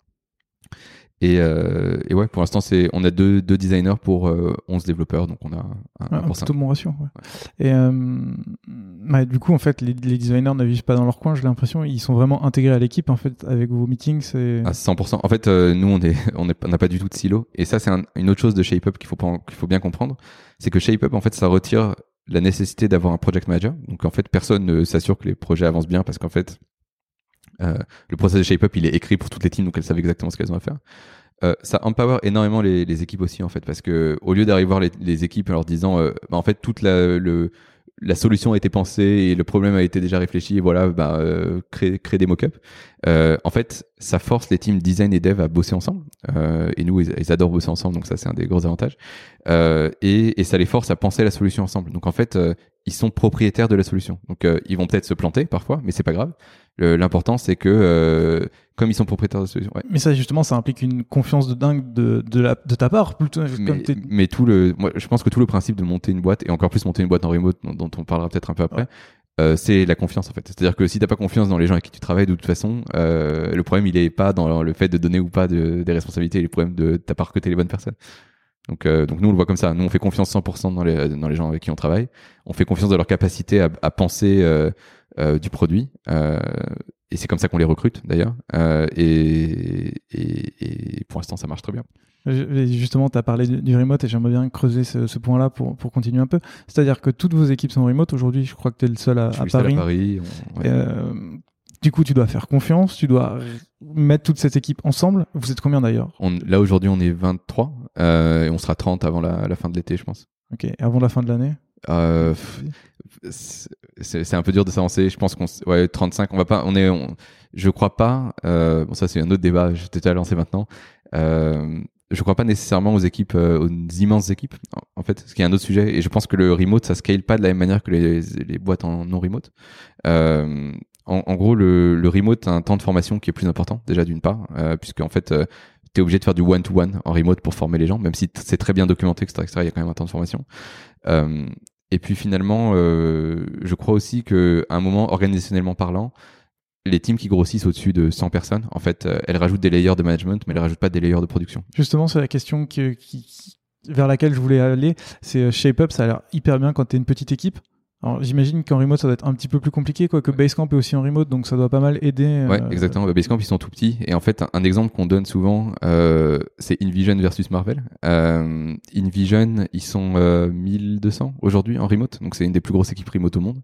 [SPEAKER 2] Et, euh, et, ouais, pour l'instant, c'est on a deux, deux designers pour euh, 11 développeurs, donc on a
[SPEAKER 1] un, un, un plutôt bon ratio. Ouais. Ouais. Et euh, bah, du coup, en fait, les, les, designers ne vivent pas dans leur coin. J'ai l'impression ils sont vraiment intégrés à l'équipe. En fait, avec vos meetings, c'est
[SPEAKER 2] à 100%. En fait, euh, nous, on est on n'a pas du tout de silo. Et ça, c'est un, une autre chose de ShapeUp qu'il faut qu'il faut bien comprendre, c'est que ShapeUp, en fait, ça retire la nécessité d'avoir un project manager. Donc, en fait, personne ne s'assure que les projets avancent bien parce qu'en fait, le process de ShapeUp, il est écrit pour toutes les teams, donc elles savent exactement ce qu'elles ont à faire. Euh, ça empower énormément les, équipes aussi en fait, parce que au lieu d'arriver voir les, équipes en leur disant, euh, bah, en fait toute la, solution a été pensée et le problème a été déjà réfléchi, et voilà, bah, euh, créer, des mock-ups. Euh, en fait, ça force les teams design et dev à bosser ensemble. Euh, et nous, ils, adorent bosser ensemble, donc ça c'est un des gros avantages. Euh, et, ça les force à penser la solution ensemble. Donc en fait, euh, ils sont propriétaires de la solution. Donc ils vont peut-être se planter parfois, mais c'est pas grave. L'important c'est que comme ils sont propriétaires de la solution. Ouais.
[SPEAKER 1] Mais ça justement, ça implique une confiance de dingue de, de, la, de ta part plutôt.
[SPEAKER 2] Mais, mais, tout le, moi, je pense que tout le principe de monter une boîte et encore plus monter une boîte en remote, dont, dont on parlera peut-être un peu après, ouais. Euh, c'est la confiance en fait. C'est-à-dire que si t'as pas confiance dans les gens avec qui tu travailles de toute façon, euh, le problème il est pas dans le fait de donner ou pas de, des responsabilités, le problème de t'as pas recruté les bonnes personnes. Donc, euh, donc nous on le voit comme ça. Nous on fait confiance 100% dans les dans les gens avec qui on travaille. On fait confiance dans leur capacité à, à penser euh, euh, du produit. et c'est comme ça qu'on les recrute d'ailleurs. Et, et, et pour l'instant ça marche très bien.
[SPEAKER 1] Justement, tu as parlé du remote et j'aimerais bien creuser ce, ce point-là pour, pour continuer un peu. C'est-à-dire que toutes vos équipes sont remote. Aujourd'hui, je crois que tu es le seul à, à Paris.
[SPEAKER 2] À Paris
[SPEAKER 1] on... ouais. du coup, tu dois faire confiance, tu dois mettre toute cette équipe ensemble. Vous êtes combien d'ailleurs?
[SPEAKER 2] Là, aujourd'hui, on est 23 euh, et on sera 30 avant la, la fin de l'été, je pense.
[SPEAKER 1] Ok, et avant la fin de l'année?
[SPEAKER 2] Euh, c'est un peu dur de s'avancer. Je pense qu'on ouais 35. On va pas. On est. On, je crois pas. Euh, bon ça c'est un autre débat. Je t'ai déjà lancé maintenant. Euh, je crois pas nécessairement aux équipes, euh, aux immenses équipes, en fait, ce qui est un autre sujet. Et je pense que le remote, ça scale pas de la même manière que les, les boîtes en non remote. Euh, en, en, gros, le, le, remote a un temps de formation qui est plus important, déjà d'une part, euh, puisque en fait, euh, tu obligé de faire du one-to-one en remote pour former les gens, même si c'est très bien documenté, etc., etc., il y a quand même un temps de formation. Euh, et puis finalement, euh, je crois aussi que à un moment, organisationnellement parlant, les teams qui grossissent au-dessus de 100 personnes, en fait, elles rajoutent des layers de management, mais elles rajoutent pas des layers de production.
[SPEAKER 1] Justement, c'est la question vers laquelle je voulais aller. C'est Shape Up, ça a l'air hyper bien quand tu es une petite équipe. Alors j'imagine qu'en remote ça doit être un petit peu plus compliqué, quoi que Basecamp est aussi en remote, donc ça doit pas mal aider.
[SPEAKER 2] Euh, ouais, exactement. Bah, Basecamp ils sont tout petits et en fait un, exemple qu'on donne souvent, euh, c'est InVision versus Marvel. Euh, InVision ils sont 1200 aujourd'hui en remote, donc c'est une des plus grosses équipes remote au monde.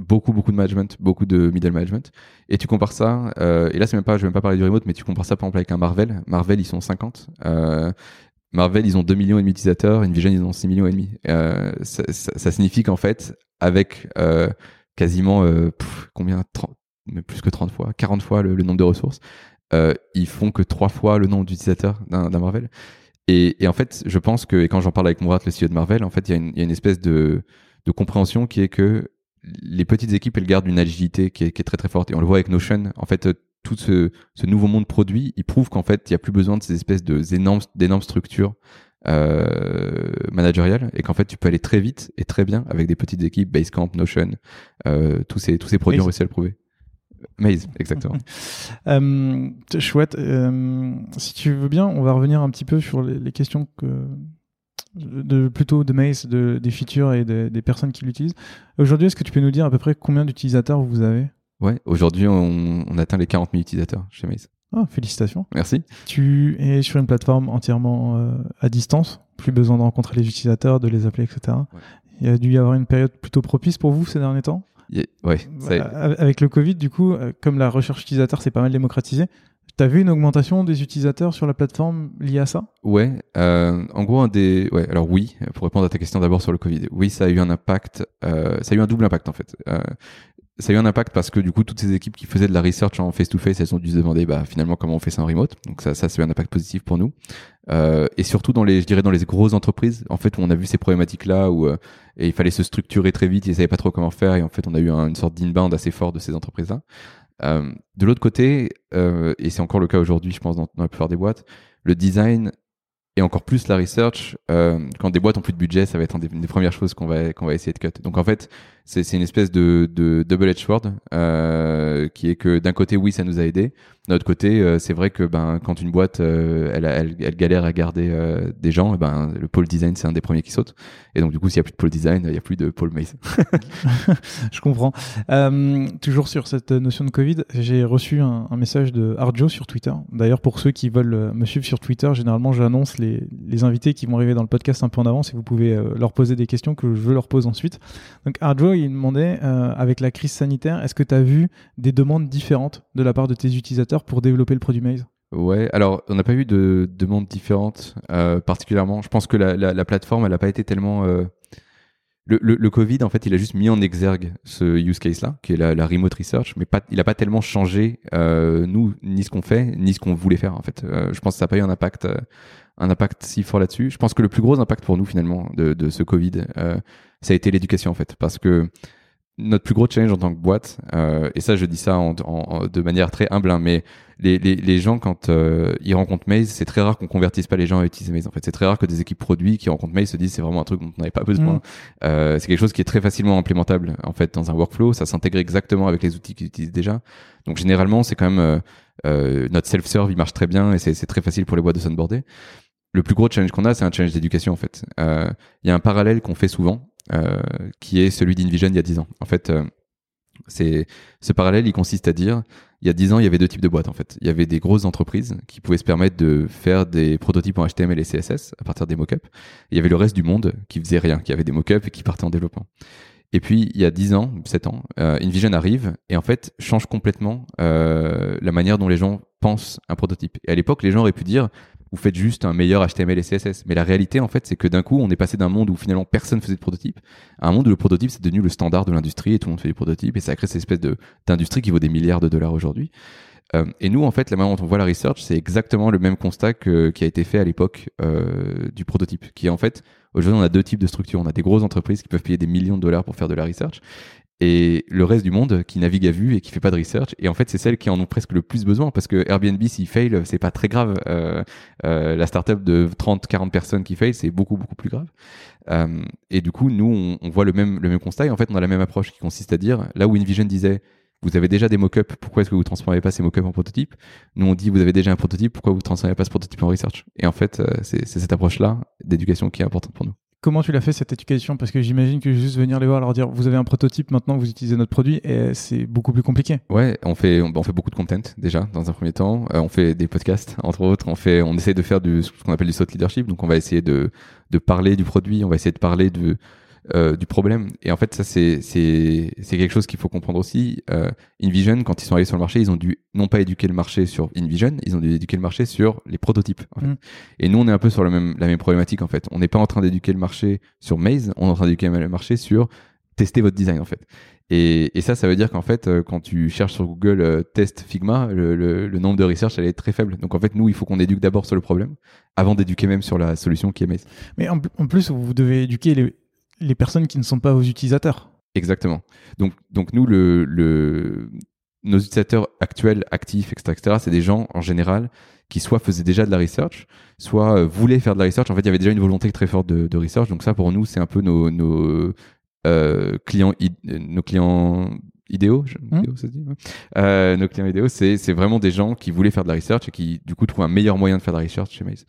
[SPEAKER 2] beaucoup beaucoup de management, beaucoup de middle management. Et tu compares ça, et là c'est même pas, je vais même pas parler du remote, mais tu compares ça par exemple avec un Marvel. Marvel ils sont 50. Marvel, ils ont 2 millions et demi d'utilisateurs, InVision, ils ont 6 millions et demi. Euh, ça, signifie qu'en fait, avec euh, quasiment euh, combien 30, mais plus que 30 fois, 40 fois le, nombre de ressources, ils font que 3 fois le nombre d'utilisateurs d'un Marvel. Et, en fait, je pense que, et quand j'en parle avec Mourad, le CEO de Marvel, en fait, il y, a une, il y a une espèce de, de compréhension qui est que les petites équipes, elles gardent une agilité qui est, qui est, très très forte. Et on le voit avec Notion. En fait, tout ce, ce, nouveau monde produit, il prouve qu'en fait, il n'y a plus besoin de ces espèces d'énormes structures euh, managériales et qu'en fait, tu peux aller très vite et très bien avec des petites équipes, Basecamp, Notion, euh, tous ces tous ces produits ont réussi à le prouver. Maze, exactement.
[SPEAKER 1] euh, chouette. Si tu veux bien, on va revenir un petit peu sur les, les questions que de, plutôt de Maze, de, des features et des personnes qui l'utilisent. Aujourd'hui, est-ce que tu peux nous dire à peu près combien d'utilisateurs vous avez?
[SPEAKER 2] Ouais, aujourd'hui, on, on, atteint les 40 000 utilisateurs chez Maze.
[SPEAKER 1] Ah, félicitations.
[SPEAKER 2] Merci.
[SPEAKER 1] Tu es sur une plateforme entièrement euh, à distance, plus besoin de rencontrer les utilisateurs, de les appeler, etc. Il y a dû y avoir une période plutôt propice pour vous ces derniers temps?
[SPEAKER 2] Ouais.
[SPEAKER 1] Ça... Avec le Covid, du coup, euh, comme la recherche utilisateur s'est pas mal démocratisée, T'as vu une augmentation des utilisateurs sur la plateforme liée à ça?
[SPEAKER 2] Ouais, euh, en gros un des, ouais, alors oui, pour répondre à ta question d'abord sur le Covid, oui, ça a eu un impact, euh, ça a eu un double impact en fait. Euh, ça a eu un impact parce que du coup toutes ces équipes qui faisaient de la research en face to face elles ont dû se demander bah finalement comment on fait ça en remote. Donc ça ça c'est un impact positif pour nous. Euh, et surtout dans les je dirais dans les grosses entreprises en fait on a vu ces problématiques là où euh, et il fallait se structurer très vite ils savaient pas trop comment faire et en fait on a eu une sorte d'inbound assez fort de ces entreprises là euh, de l'autre côté euh, et c'est encore le cas aujourd'hui je pense dans, dans la plupart des boîtes le design et encore plus la research, euh, quand des boîtes ont plus de budget, ça va être une des, premières choses qu'on va qu'on va essayer de cut. Donc en fait, c'est une espèce de, de double edge sword euh, qui est que d'un côté oui ça nous a aidé, d'un autre côté euh, c'est vrai que ben quand une boîte euh, elle, elle, elle, galère à garder des gens, et ben le pôle design c'est un des premiers qui saute. Et donc du coup s'il y a plus de pôle design, il y a plus de pôle maze.
[SPEAKER 1] Je comprends. toujours sur cette notion de Covid, j'ai reçu un, un, message de Arjo sur Twitter. D'ailleurs pour ceux qui veulent me suivre sur Twitter, généralement j'annonce les, les invités qui vont arriver dans le podcast un peu en avance et vous pouvez leur poser des questions que je leur pose ensuite. Donc Arjo il demandait, euh, avec la crise sanitaire, est-ce que tu as vu des demandes différentes de la part de tes utilisateurs pour développer le produit Maze?
[SPEAKER 2] Ouais, alors on n'a pas eu de demandes différentes euh, particulièrement. Je pense que la, la, plateforme, elle n'a pas été tellement... Euh, le, le, Covid, en fait, il a juste mis en exergue ce use case-là, qui est la, la, remote research, mais pas, il n'a pas tellement changé nous, ni ce qu'on fait, ni ce qu'on voulait faire, en fait. je pense que ça n'a pas eu un impact un impact si fort là-dessus. Je pense que le plus gros impact pour nous finalement de, de ce Covid, euh, ça a été l'éducation en fait, parce que notre plus gros challenge en tant que boîte, euh, et ça je dis ça en, en, de manière très humble, hein, mais les, les, les, gens quand euh, ils rencontrent Maze, c'est très rare qu'on convertisse pas les gens à utiliser Maze. En fait, c'est très rare que des équipes produits qui rencontrent Maze se disent c'est vraiment un truc dont on n'avait pas besoin. Mm. Euh, c'est quelque chose qui est très facilement implémentable en fait dans un workflow. Ça s'intègre exactement avec les outils qu'ils utilisent déjà. Donc généralement c'est quand même euh, euh notre self-serve il marche très bien et c'est très facile pour les boîtes de s'onboarder le plus gros challenge qu'on a, c'est un challenge d'éducation en fait. Euh, il y a un parallèle qu'on fait souvent, qui est celui d'InVision il y a 10 ans. En fait, euh, ce parallèle, il consiste à dire, il y a 10 ans, il y avait deux types de boîtes en fait. Il y avait des grosses entreprises qui pouvaient se permettre de faire des prototypes en HTML et CSS à partir des mockups. Il y avait le reste du monde qui faisait rien, qui avait des mockups et qui partait en développement. Et puis, il y a 10 ans, 7 ans, euh, InVision arrive et en fait change complètement euh, la manière dont les gens pensent un prototype. Et à l'époque, les gens auraient pu dire, vous faites juste un meilleur HTML et CSS. Mais la réalité, en fait, c'est que d'un coup, on est passé d'un monde où finalement personne faisait de prototype à un monde où le prototype c'est devenu le standard de l'industrie et tout le monde fait des prototypes et ça a créé cette espèce d'industrie qui vaut des milliards de dollars aujourd'hui. Euh, et nous, en fait, la manière dont on voit la research, c'est exactement le même constat qui a été fait à l'époque euh, du prototype, qui en fait, aujourd'hui, on a deux types de structures. On a des grosses entreprises qui peuvent payer des millions de dollars pour faire de la research, et le reste du monde qui navigue à vue et qui fait pas de research. Et en fait, c'est celles qui en ont presque le plus besoin parce que Airbnb, s'il fail, c'est pas très grave. Euh, euh, la startup de 30, 40 personnes qui fail, c'est beaucoup, beaucoup plus grave. Euh, et du coup, nous, on, voit le même, le même constat et en fait, on a la même approche qui consiste à dire, là où InVision disait, vous avez déjà des mock-ups, pourquoi est-ce que vous transformez pas ces mock-ups en prototype? Nous, on dit, vous avez déjà un prototype, pourquoi vous transformez pas ce prototype en research? Et en fait, euh, c'est cette approche-là d'éducation qui est importante pour nous.
[SPEAKER 1] Comment tu l'as fait cette éducation? Parce que j'imagine que juste venir les voir, leur dire vous avez un prototype, maintenant vous utilisez notre produit, et c'est beaucoup plus compliqué.
[SPEAKER 2] Ouais, on fait on, fait beaucoup de content déjà dans un premier temps. Euh, on fait des podcasts entre autres. On fait on essaie de faire du ce qu'on appelle du thought leadership. Donc on va essayer de de parler du produit, on va essayer de parler de euh, du problème. Et en fait, ça, c'est, c'est, c'est quelque chose qu'il faut comprendre aussi. Euh, InVision, quand ils sont allés sur le marché, ils ont dû non pas éduquer le marché sur InVision, ils ont dû éduquer le marché sur les prototypes. Mm. Et nous, on est un peu sur la même, la même problématique, en fait. On n'est pas en train d'éduquer le marché sur Maze, on est en train d'éduquer le marché sur tester votre design, en fait. Et, et ça, ça veut dire qu'en fait, euh, quand tu cherches sur Google euh, test Figma, le, le, le, nombre de research, elle est très faible. Donc en fait, nous, il faut qu'on éduque d'abord sur le problème, avant d'éduquer même sur la solution qui est Maze.
[SPEAKER 1] Mais en, en plus, vous devez éduquer les, les personnes qui ne sont pas vos utilisateurs.
[SPEAKER 2] Exactement. Donc, donc nous, nos utilisateurs actuels, actifs, etc., etc., c'est des gens en général qui soit faisaient déjà de la research, soit euh, voulaient faire de la research. En fait, il y avait déjà une volonté très forte de, de research. Donc ça, pour nous, c'est un peu nos, nos euh, clients, nos clients idéaux, hmm. ça dit, euh, nos clients idéaux, c'est, c'est vraiment des gens qui voulaient faire de la research et qui du coup trouvent un meilleur moyen de faire de la research chez Maze.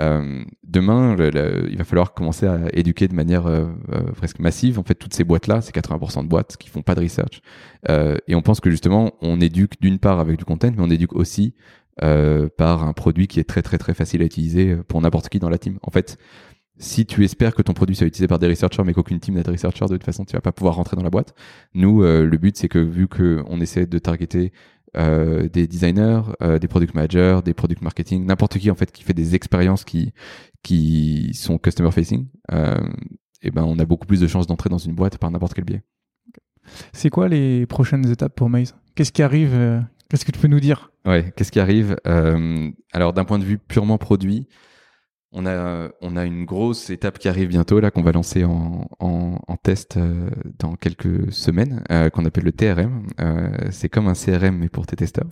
[SPEAKER 2] Euh, demain, il va falloir commencer à éduquer de manière euh, euh, presque massive. En fait, toutes ces boîtes-là, c'est 80% de boîtes qui font pas de research. Euh, et on pense que justement, on éduque d'une part avec du content, mais on éduque aussi par un produit qui est très très très facile à utiliser pour n'importe qui dans la team. En fait, si tu espères que ton produit soit utilisé par des researchers mais qu'aucune team n'a de researchers, de toute façon, tu vas pas pouvoir rentrer dans la boîte. Nous, euh, le but, c'est que vu qu'on essaie de targeter euh, des designers, euh, des product managers, des product marketing, n'importe qui en fait qui fait des expériences qui qui sont customer facing, et ben on a beaucoup plus de chances d'entrer dans une boîte par n'importe quel biais.
[SPEAKER 1] C'est quoi les prochaines étapes pour Maze? Qu'est-ce qui arrive Qu'est-ce que tu peux nous dire?
[SPEAKER 2] Ouais, qu'est-ce qui arrive Alors d'un point de vue purement produit, on a, on a une grosse étape qui arrive bientôt, là, qu'on va lancer en, en, en test euh, dans quelques semaines, euh, qu'on appelle le TRM. Euh, c'est comme un CRM, mais pour tes testeurs.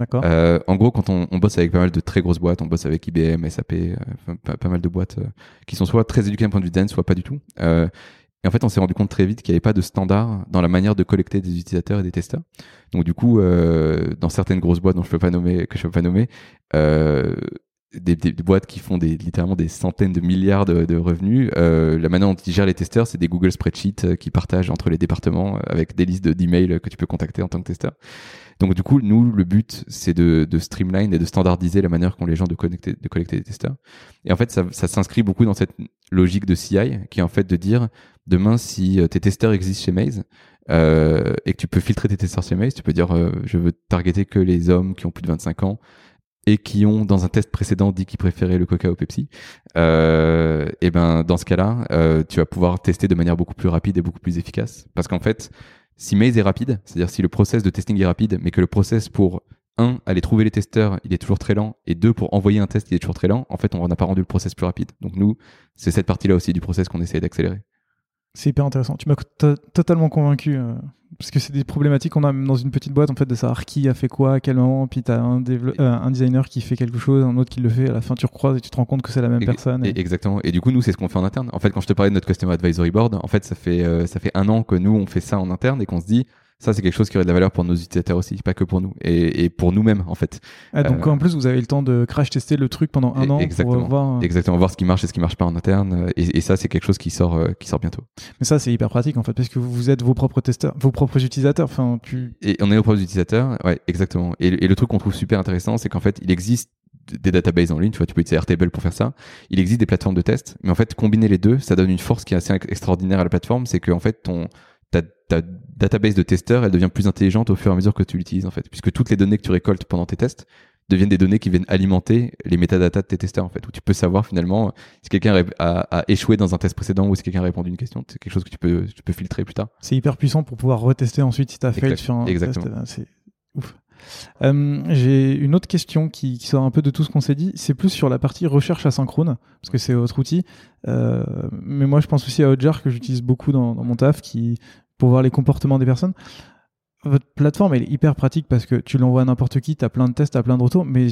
[SPEAKER 1] D'accord.
[SPEAKER 2] en gros, quand on, on, bosse avec pas mal de très grosses boîtes, on bosse avec IBM, SAP, pas, pas, mal de boîtes qui sont soit très éduquées d'un point de vue design, soit pas du tout. et en fait, on s'est rendu compte très vite qu'il n'y avait pas de standard dans la manière de collecter des utilisateurs et des testeurs. Donc, du coup, dans certaines grosses boîtes dont je peux pas nommer, que je peux pas nommer, euh, des, des, boîtes qui font des, littéralement des centaines de milliards de, de revenus. Euh, la manière dont ils gèrent les testeurs, c'est des Google Spreadsheets euh, qui partagent entre les départements euh, avec des listes d'emails que tu peux contacter en tant que testeur. Donc du coup, nous, le but, c'est de, de streamline et de standardiser la manière qu'ont les gens de, connecter, de collecter des testeurs. Et en fait, ça, ça s'inscrit beaucoup dans cette logique de CI, qui est en fait de dire, demain, si tes testeurs existent chez Maze, euh, et que tu peux filtrer tes testeurs chez Maze, tu peux dire, je veux targeter que les hommes qui ont plus de 25 ans, et qui ont dans un test précédent dit qu'ils préféraient le Coca au Pepsi, euh, et ben dans ce cas-là, euh, tu vas pouvoir tester de manière beaucoup plus rapide et beaucoup plus efficace. Parce qu'en fait, si Maze est rapide, c'est-à-dire si le process de testing est rapide, mais que le process pour un, aller trouver les testeurs, il est toujours très lent, et deux, pour envoyer un test, il est toujours très lent, en fait, on n'a pas rendu le process plus rapide. Donc nous, c'est cette partie-là aussi du process qu'on essaie d'accélérer.
[SPEAKER 1] C'est hyper intéressant. Tu m'as totalement convaincu. Euh, parce que c'est des problématiques qu'on a même dans une petite boîte, en fait, de savoir qui a fait quoi, à quel moment. Puis tu as un, euh, un, designer qui fait quelque chose, un autre qui le fait. À la fin, tu recroises et tu te rends compte que c'est la même personne.
[SPEAKER 2] Exactement. Et du coup, nous, c'est ce qu'on fait en interne. En fait, quand je te parlais de notre Customer Advisory Board, en fait, ça fait, euh, ça fait un an que nous, on fait ça en interne et qu'on se dit, ça c'est quelque chose qui aurait de la valeur pour nos utilisateurs aussi, pas que pour nous et, et pour nous-mêmes en fait.
[SPEAKER 1] Ah, donc euh, en plus vous avez le temps de crash tester le truc pendant un an
[SPEAKER 2] exactement,
[SPEAKER 1] pour voir
[SPEAKER 2] euh, exactement voir ce qui marche et ce qui marche pas en interne euh, et, et ça c'est quelque chose qui sort qui sort bientôt.
[SPEAKER 1] Mais ça c'est hyper pratique en fait parce que vous êtes vos propres testeurs, vos propres utilisateurs. Enfin tu.
[SPEAKER 2] Et on est nos propres utilisateurs, ouais exactement. Et, et le truc qu'on trouve super intéressant c'est qu'en fait il existe des databases en ligne, tu vois, tu peux utiliser Airtable pour faire ça. Il existe des plateformes de test, mais en fait, combiner les deux, ça donne une force qui est assez extraordinaire à la plateforme, c'est que en fait, ton ta, ta database de testeurs, elle devient plus intelligente au fur et à mesure que tu l'utilises en fait, puisque toutes les données que tu récoltes pendant tes tests deviennent des données qui viennent alimenter les métadatas de tes testeurs en fait, où tu peux savoir finalement si quelqu'un a, a, échoué dans un test précédent ou si quelqu'un a répondu à une question. C'est quelque chose que tu peux, tu peux filtrer plus tard.
[SPEAKER 1] C'est hyper puissant pour pouvoir retester ensuite si tu as fail sur un
[SPEAKER 2] Exactement.
[SPEAKER 1] test. C'est ouf. Euh, j'ai une autre question qui, qui, sort un peu de tout ce qu'on s'est dit. C'est plus sur la partie recherche asynchrone, parce que c'est votre outil. Euh, mais moi, je pense aussi à Hotjar que j'utilise beaucoup dans, dans, mon taf, qui pour voir les comportements des personnes. Votre plateforme, elle est hyper pratique parce que tu l'envoies à n'importe qui, tu as plein de tests, tu as plein de retours, mais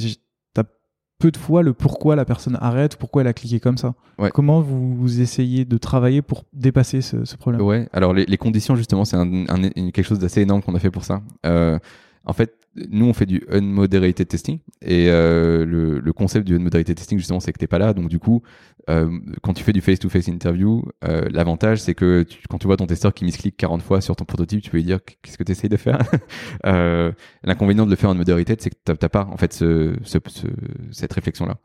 [SPEAKER 1] peu de fois le pourquoi la personne arrête, pourquoi elle a cliqué comme ça. Comment vous, essayez de travailler pour dépasser ce, problème?
[SPEAKER 2] Ouais, alors les, conditions justement, c'est un, quelque chose d'assez énorme qu'on a fait pour ça. Euh, en fait, nous on fait du unmoderated testing et euh, le, concept du unmoderated testing justement c'est que t'es pas là. Donc du coup euh, quand tu fais du face-to-face interview euh, l'avantage c'est que quand tu vois ton testeur qui misclique 40 fois sur ton prototype tu peux lui dire qu'est-ce que tu essayes de faire? L'inconvénient de le faire en moderated c'est que t'as pas en fait ce, ce, cette réflexion là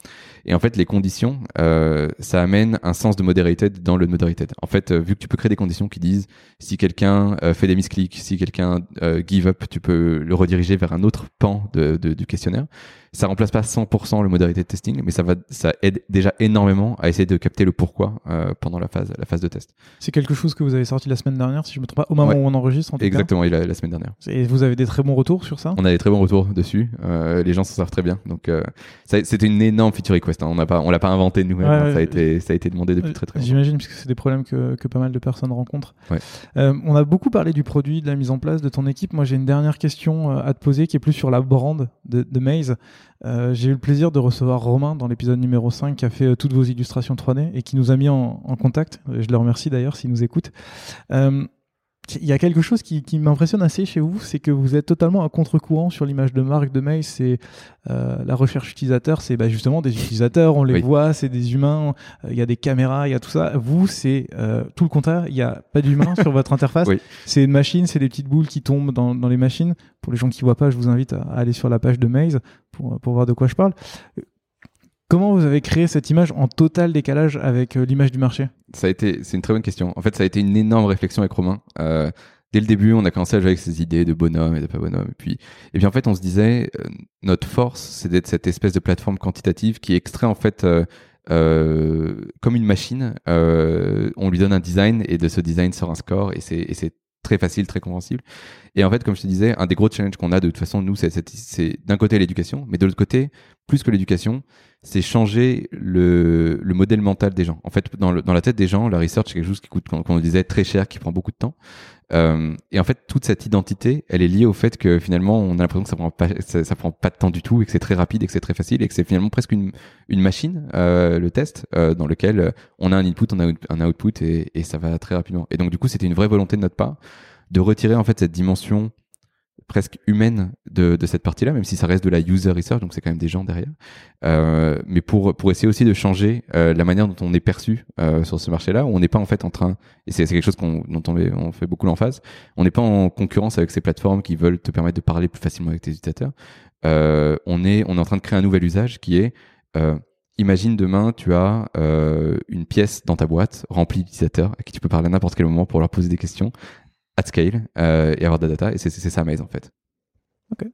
[SPEAKER 2] et en fait les conditions ça amène un sens de moderated dans le moderated en fait vu que tu peux créer des conditions qui disent si quelqu'un fait des misclics si quelqu'un give up tu peux le rediriger vers un un autre pan du questionnaire. Ça remplace pas 100% le modalité de testing, mais ça va, ça aide déjà énormément à essayer de capter le pourquoi euh, pendant la phase, la phase de test.
[SPEAKER 1] C'est quelque chose que vous avez sorti la semaine dernière, si je me trompe pas, au moment où on enregistre. En tout
[SPEAKER 2] Exactement, la, la, semaine dernière.
[SPEAKER 1] Et vous avez des très bons retours sur ça?
[SPEAKER 2] On a des très bons retours dessus. Euh, les gens s'en servent très bien. Donc, euh, c'était une énorme feature request. Hein. On n'a pas, on l'a pas inventé nous-mêmes. Hein. ça a été, ça a été demandé depuis très très longtemps.
[SPEAKER 1] J'imagine puisque c'est des problèmes que, que, pas mal de personnes rencontrent. on a beaucoup parlé du produit, de la mise en place de ton équipe. Moi, j'ai une dernière question à te poser qui est plus sur la brand de, de Maze. Euh, j'ai eu le plaisir de recevoir Romain dans l'épisode numéro 5 qui a fait euh, toutes vos illustrations 3D et qui nous a mis en, contact. Je le remercie d'ailleurs s'il nous écoute. Euh, il y a quelque chose qui, qui m'impressionne assez chez vous, c'est que vous êtes totalement à contre-courant sur l'image de marque de Mail. C'est euh, la recherche utilisateur, c'est bah, justement des utilisateurs, on les voit, c'est des humains, euh, il y a des caméras, il y a tout ça. Vous, c'est euh, tout le contraire, il n'y a pas d'humain sur votre interface. C'est une machine, c'est des petites boules qui tombent dans, dans, les machines. Pour les gens qui voient pas, je vous invite à, aller sur la page de Maze pour, pour voir de quoi je parle. Comment vous avez créé cette image en total décalage avec euh, l'image du marché?
[SPEAKER 2] Ça a été, c'est une très bonne question. En fait, ça a été une énorme réflexion avec Romain. Euh, dès le début, on a commencé à jouer avec ces idées de bonhomme et de pas bonhomme. Et puis, et puis en fait, on se disait, euh, notre force, c'est d'être cette espèce de plateforme quantitative qui extrait en fait comme une machine. on lui donne un design et de ce design sort un score et c'est, très facile, très compréhensible. Et en fait, comme je te disais, un des gros challenges qu'on a de toute façon, nous, c'est d'un côté l'éducation, mais de l'autre côté, plus que l'éducation, c'est changer le, le, modèle mental des gens. En fait, dans, le, dans la tête des gens, la research, c'est quelque chose qui coûte, comme on disait, très cher, qui prend beaucoup de temps. Euh, et en fait, toute cette identité, elle est liée au fait que finalement, on a l'impression que ça prend pas, ça, prend pas de temps du tout, et que c'est très rapide, et que c'est très facile, et que c'est finalement presque une, une machine, euh, le test, euh, dans lequel on a un input, on a un output, et, et ça va très rapidement. Et donc, du coup, c'était une vraie volonté de notre part de retirer en fait cette dimension presque humaine de, cette partie-là, même si ça reste de la user research, donc c'est quand même des gens derrière. Euh, mais pour essayer aussi de changer euh, la manière dont on est perçu euh, sur ce marché-là, où on n'est pas en fait en train, et c'est quelque chose qu'on dont on, on, fait beaucoup l'emphase, on n'est pas en concurrence avec ces plateformes qui veulent te permettre de parler plus facilement avec tes utilisateurs. On est en train de créer un nouvel usage qui est Imagine demain, tu as une pièce dans ta boîte remplie d'utilisateurs à qui tu peux parler à n'importe quel moment pour leur poser des questions at scale euh, et avoir de la data. Et c'est ça Maze en fait.
[SPEAKER 1] Ok.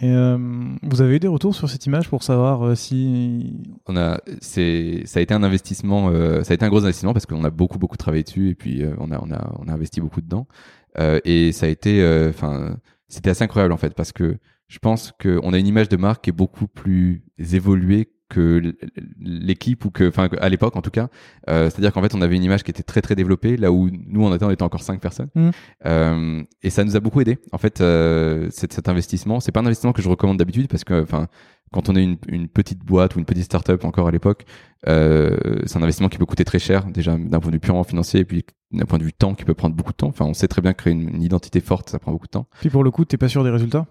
[SPEAKER 1] Et euh, vous avez eu des retours sur cette image pour savoir euh, si
[SPEAKER 2] on a c'est ça a été un investissement ça a été un gros investissement parce qu'on a beaucoup beaucoup travaillé dessus et puis on a on a on a investi beaucoup dedans et ça a été enfin c'était assez incroyable en fait parce que je pense qu'on a une image de marque qui est beaucoup plus évoluée que l'équipe ou que, enfin, à l'époque en tout cas, euh, c'est-à-dire qu'en fait, on avait une image qui était très très développée, là où nous on était, on était encore cinq personnes, mmh. euh, et ça nous a beaucoup aidé. En fait, euh, cet, cet investissement, c'est pas un investissement que je recommande d'habitude parce que, enfin, quand on est une, une, petite boîte ou une petite start-up encore à l'époque, euh, c'est un investissement qui peut coûter très cher, déjà d'un point de vue purement financier, et puis d'un point de vue temps qui peut prendre beaucoup de temps. Enfin, on sait très bien créer une, une identité forte, ça prend beaucoup de temps.
[SPEAKER 1] Puis pour le coup, t'es pas sûr des résultats?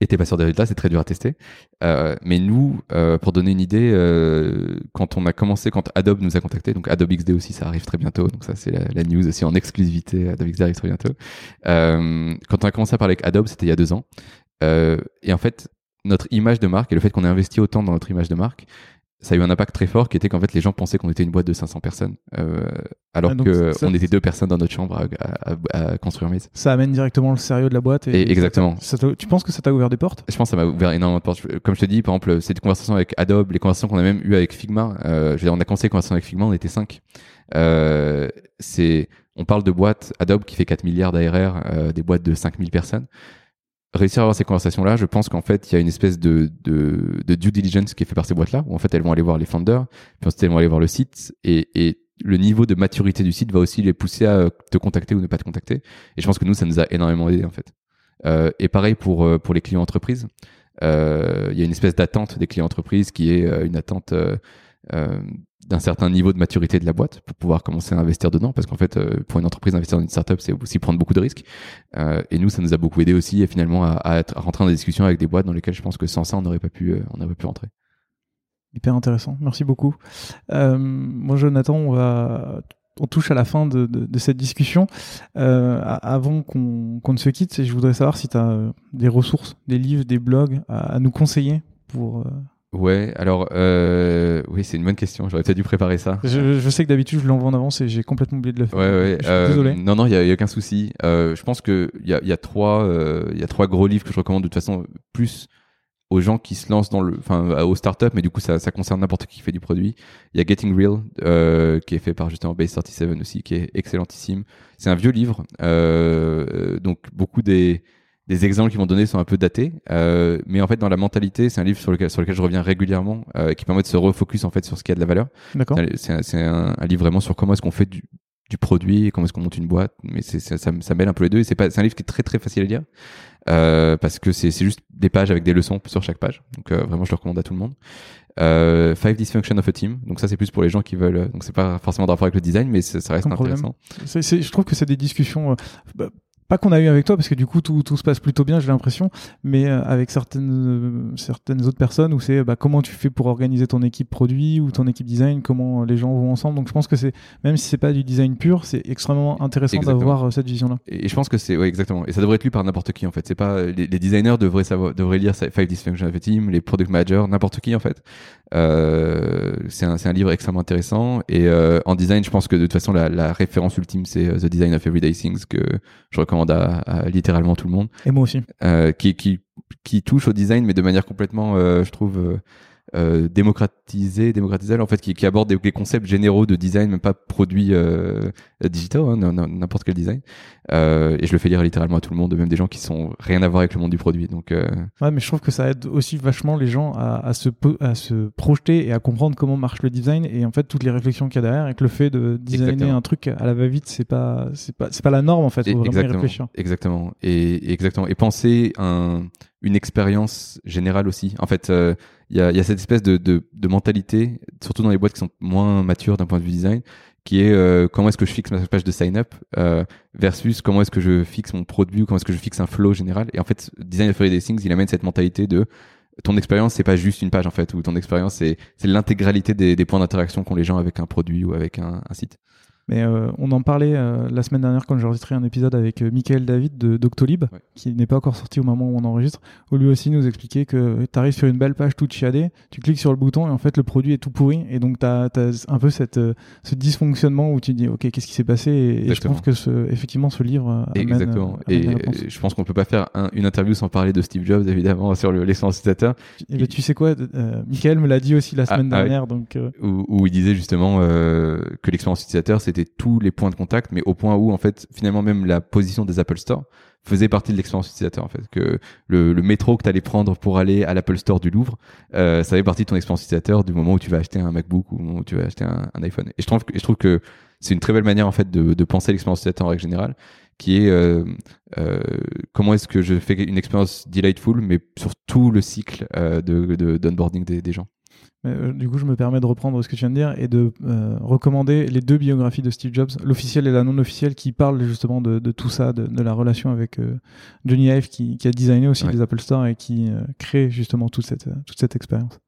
[SPEAKER 2] Et pas sûr des résultats, c'est très dur à tester. Euh, mais nous, euh, pour donner une idée, euh, quand on a commencé, quand Adobe nous a contacté, donc Adobe XD aussi, ça arrive très bientôt, donc ça c'est la, news aussi en exclusivité, Adobe XD arrive très bientôt. Quand on a commencé à parler avec Adobe, c'était il y a deux ans. Et en fait, notre image de marque et le fait qu'on ait investi autant dans notre image de marque, ça a eu un impact très fort qui était qu'en fait les gens pensaient qu'on était une boîte de 500 personnes euh, alors ah, que on était deux personnes dans notre chambre à, à, construire Maze.
[SPEAKER 1] Ça amène directement le sérieux de la boîte.
[SPEAKER 2] Et, exactement.
[SPEAKER 1] tu penses que ça t'a ouvert des portes?
[SPEAKER 2] Je pense que ça m'a ouvert énormément de portes. Comme je te dis, par exemple, ces conversations avec Adobe, les conversations qu'on a même eues avec Figma. Euh, je veux dire, on a commencé les conversations avec Figma, on était cinq. Euh, c'est, on parle de boîtes Adobe qui fait 4 milliards d'ARR, euh, des boîtes de 5000 personnes réussir à avoir ces conversations-là, je pense qu'en fait, il y a une espèce de, de, due diligence qui est fait par ces boîtes-là, où en fait, elles vont aller voir les founders, puis ensuite, elles vont aller voir le site, et, et le niveau de maturité du site va aussi les pousser à te contacter ou ne pas te contacter. Et je pense que nous, ça nous a énormément aidé, en fait. Euh, et pareil pour, euh, pour les clients entreprises. il y a une espèce d'attente des clients entreprises qui est une attente d'un certain niveau de maturité de la boîte pour pouvoir commencer à investir dedans parce qu'en fait pour une entreprise investir dans une startup c'est aussi prendre beaucoup de risques et nous ça nous a beaucoup aidé aussi et finalement à, à rentrer dans des discussions avec des boîtes dans lesquelles je pense que sans ça on n'aurait pas pu pas pu rentrer
[SPEAKER 1] Hyper intéressant, merci beaucoup. Euh, moi, Jonathan, on va on touche à la fin de, cette discussion. Euh, avant qu'on ne se quitte, je voudrais savoir si tu as euh, des ressources, des livres, des blogs à, nous conseiller pour. Euh...
[SPEAKER 2] Ouais, alors euh, oui, c'est une bonne question. J'aurais peut-être dû préparer ça.
[SPEAKER 1] Je, je sais que d'habitude je l'envoie en avance et j'ai complètement oublié de le faire.
[SPEAKER 2] Ouais, ouais.
[SPEAKER 1] Je désolé.
[SPEAKER 2] Non, non, il y a, aucun souci. je pense que il y a, y a trois, il y a trois gros livres que je recommande de toute façon plus aux gens qui se lancent dans le, enfin, aux startups, mais du coup, ça, ça concerne n'importe qui qui fait du produit. Il y a Getting Real, euh, qui est fait par justement Base 37 aussi, qui est excellentissime. C'est un vieux livre, euh, donc beaucoup des, des exemples qui vont donner sont un peu datés, euh, mais en fait, dans la mentalité, c'est un livre sur lequel, sur lequel je reviens régulièrement, euh, qui permet de se refocus en fait sur ce qui a de la valeur.
[SPEAKER 1] D'accord.
[SPEAKER 2] C'est un, un, livre vraiment sur comment est-ce qu'on fait du, du produit, comment est-ce qu'on monte une boîte, mais c'est, ça, ça, mêle un peu les deux. Et c'est pas, c'est un livre qui est très très facile à lire euh, parce que c'est, c'est juste des pages avec des leçons sur chaque page. Donc euh, vraiment, je le recommande à tout le monde. Euh, Five Dysfunction of a Team. Donc ça, c'est plus pour les gens qui veulent. Donc c'est pas forcément de rapport avec le design, mais ça reste intéressant.
[SPEAKER 1] C'est, c'est, je trouve que c'est des discussions. Bah, pas qu'on a eu avec toi parce que du coup tout, tout se passe plutôt bien j'ai l'impression mais euh, avec certaines euh, certaines autres personnes où c'est bah, comment tu fais pour organiser ton équipe produit ou ton équipe design comment les gens vont ensemble. Donc je pense que c'est même si c'est pas du design pur c'est extrêmement intéressant d'avoir euh, cette vision là
[SPEAKER 2] et je pense que c'est ouais, exactement. Et ça devrait être lu par n'importe qui en fait. C'est pas les, designers devraient savoir devraient lire Five Dysfunction of a Team les product managers n'importe qui en fait. Euh, c'est un, un, livre extrêmement intéressant. Et euh, en design je pense que de toute façon la, la référence ultime c'est The Design of Everyday Things que je recommande à, littéralement tout le monde.
[SPEAKER 1] Et moi aussi.
[SPEAKER 2] Euh, qui, qui, qui touche au design, mais de manière complètement, euh, je trouve, euh, démocratisé, démocratisé en fait, qui, qui aborde des, concepts généraux de design, même pas produits euh, digitaux, hein, n'importe quel design. Euh, et je le fais lire littéralement à tout le monde, même des gens qui sont rien à voir avec le monde du produit. Donc, euh...
[SPEAKER 1] ouais, mais je trouve que ça aide aussi vachement les gens à, à, se à se projeter et à comprendre comment marche le design et en fait toutes les réflexions qu'il y a derrière et que le fait de designer un truc à la va-vite, c'est pas c'est pas c'est pas la norme en fait. Faut vraiment
[SPEAKER 2] exactement,
[SPEAKER 1] y réfléchir.
[SPEAKER 2] Exactement. Et exactement. Et penser un une expérience générale aussi. En fait, euh, il y, a, y, a, cette espèce de, de, de, mentalité, surtout dans les boîtes qui sont moins matures d'un point de vue design, qui est euh, comment est-ce que je fixe ma page de sign-up euh, versus comment est-ce que je fixe mon produit, comment est-ce que je fixe un flow général. Et en fait, Design of Everyday Things, il amène cette mentalité de ton expérience, c'est pas juste une page en fait, ou ton expérience, c'est l'intégralité des, des, points d'interaction qu'ont les gens avec un produit ou avec un, un site.
[SPEAKER 1] Mais euh, on en parlait euh, la semaine dernière quand j'ai enregistré un épisode avec euh, Michael David de Doctolib, qui n'est pas encore sorti au moment où on enregistre, où lui aussi nous expliquait que tu arrives sur une belle page toute chiadée, tu cliques sur le bouton et en fait le produit est tout pourri. Et donc tu as, un peu cette, ce dysfonctionnement où tu dis ok qu'est-ce qui s'est passé? Et, je pense que ce, effectivement ce livre amène,
[SPEAKER 2] Exactement. et je pense qu'on peut pas faire une interview sans parler de Steve Jobs évidemment sur l'expérience utilisateur.
[SPEAKER 1] Et ben, tu sais quoi, Michael me l'a dit aussi la ah, semaine ah dernière. donc,
[SPEAKER 2] où, où, il disait justement que l'expérience utilisateur c'était tous les points de contact, mais au point où en fait finalement même la position des Apple Store faisait partie de l'expérience utilisateur en fait. Que le, métro que tu allais prendre pour aller à l'Apple Store du Louvre euh, ça fait partie de ton expérience utilisateur du moment où tu vas acheter un MacBook ou où tu vas acheter un, iPhone. Et je trouve que c'est une très belle manière en fait de, de penser l'expérience utilisateur en règle générale qui est euh, euh, comment est-ce que je fais une expérience delightful mais sur tout le cycle de des, des gens
[SPEAKER 1] euh, du coup, je me permets de reprendre ce que tu viens de dire et de euh, recommander les deux biographies de Steve Jobs, l'officielle et la non officielle, qui parlent justement de, tout ça, de, la relation avec euh, Johnny Ive, qui, a designé aussi les Apple Store et qui crée justement toute cette, toute cette expérience.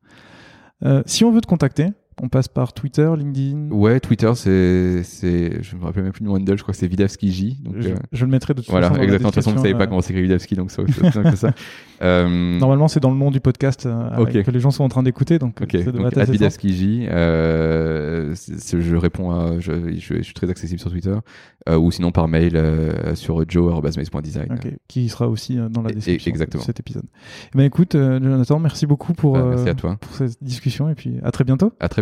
[SPEAKER 1] si on veut te contacter, on passe par Twitter, LinkedIn.
[SPEAKER 2] Ouais, Twitter, c'est, je me rappelle même plus du handle, je crois que c'est Vidavski J.
[SPEAKER 1] Donc, je, je, le mettrai de toute
[SPEAKER 2] voilà,
[SPEAKER 1] façon.
[SPEAKER 2] Voilà, exactement. De toute façon, vous savez pas comment s'écrit Vidavski, donc c'est que ça.
[SPEAKER 1] Euh... Normalement, c'est dans le nom du podcast euh, que les gens sont en train d'écouter, donc.
[SPEAKER 2] Ok. Donc, Vidavski J, euh, je réponds à, je, je, suis très accessible sur Twitter, euh, ou sinon par mail euh, sur joe@maze.design.
[SPEAKER 1] Ok. Qui sera aussi euh, dans la description Exactement. de cet épisode. Eh ben écoute, Jonathan, merci beaucoup pour,
[SPEAKER 2] bah, merci à toi.
[SPEAKER 1] pour cette discussion et puis à très bientôt.
[SPEAKER 2] À très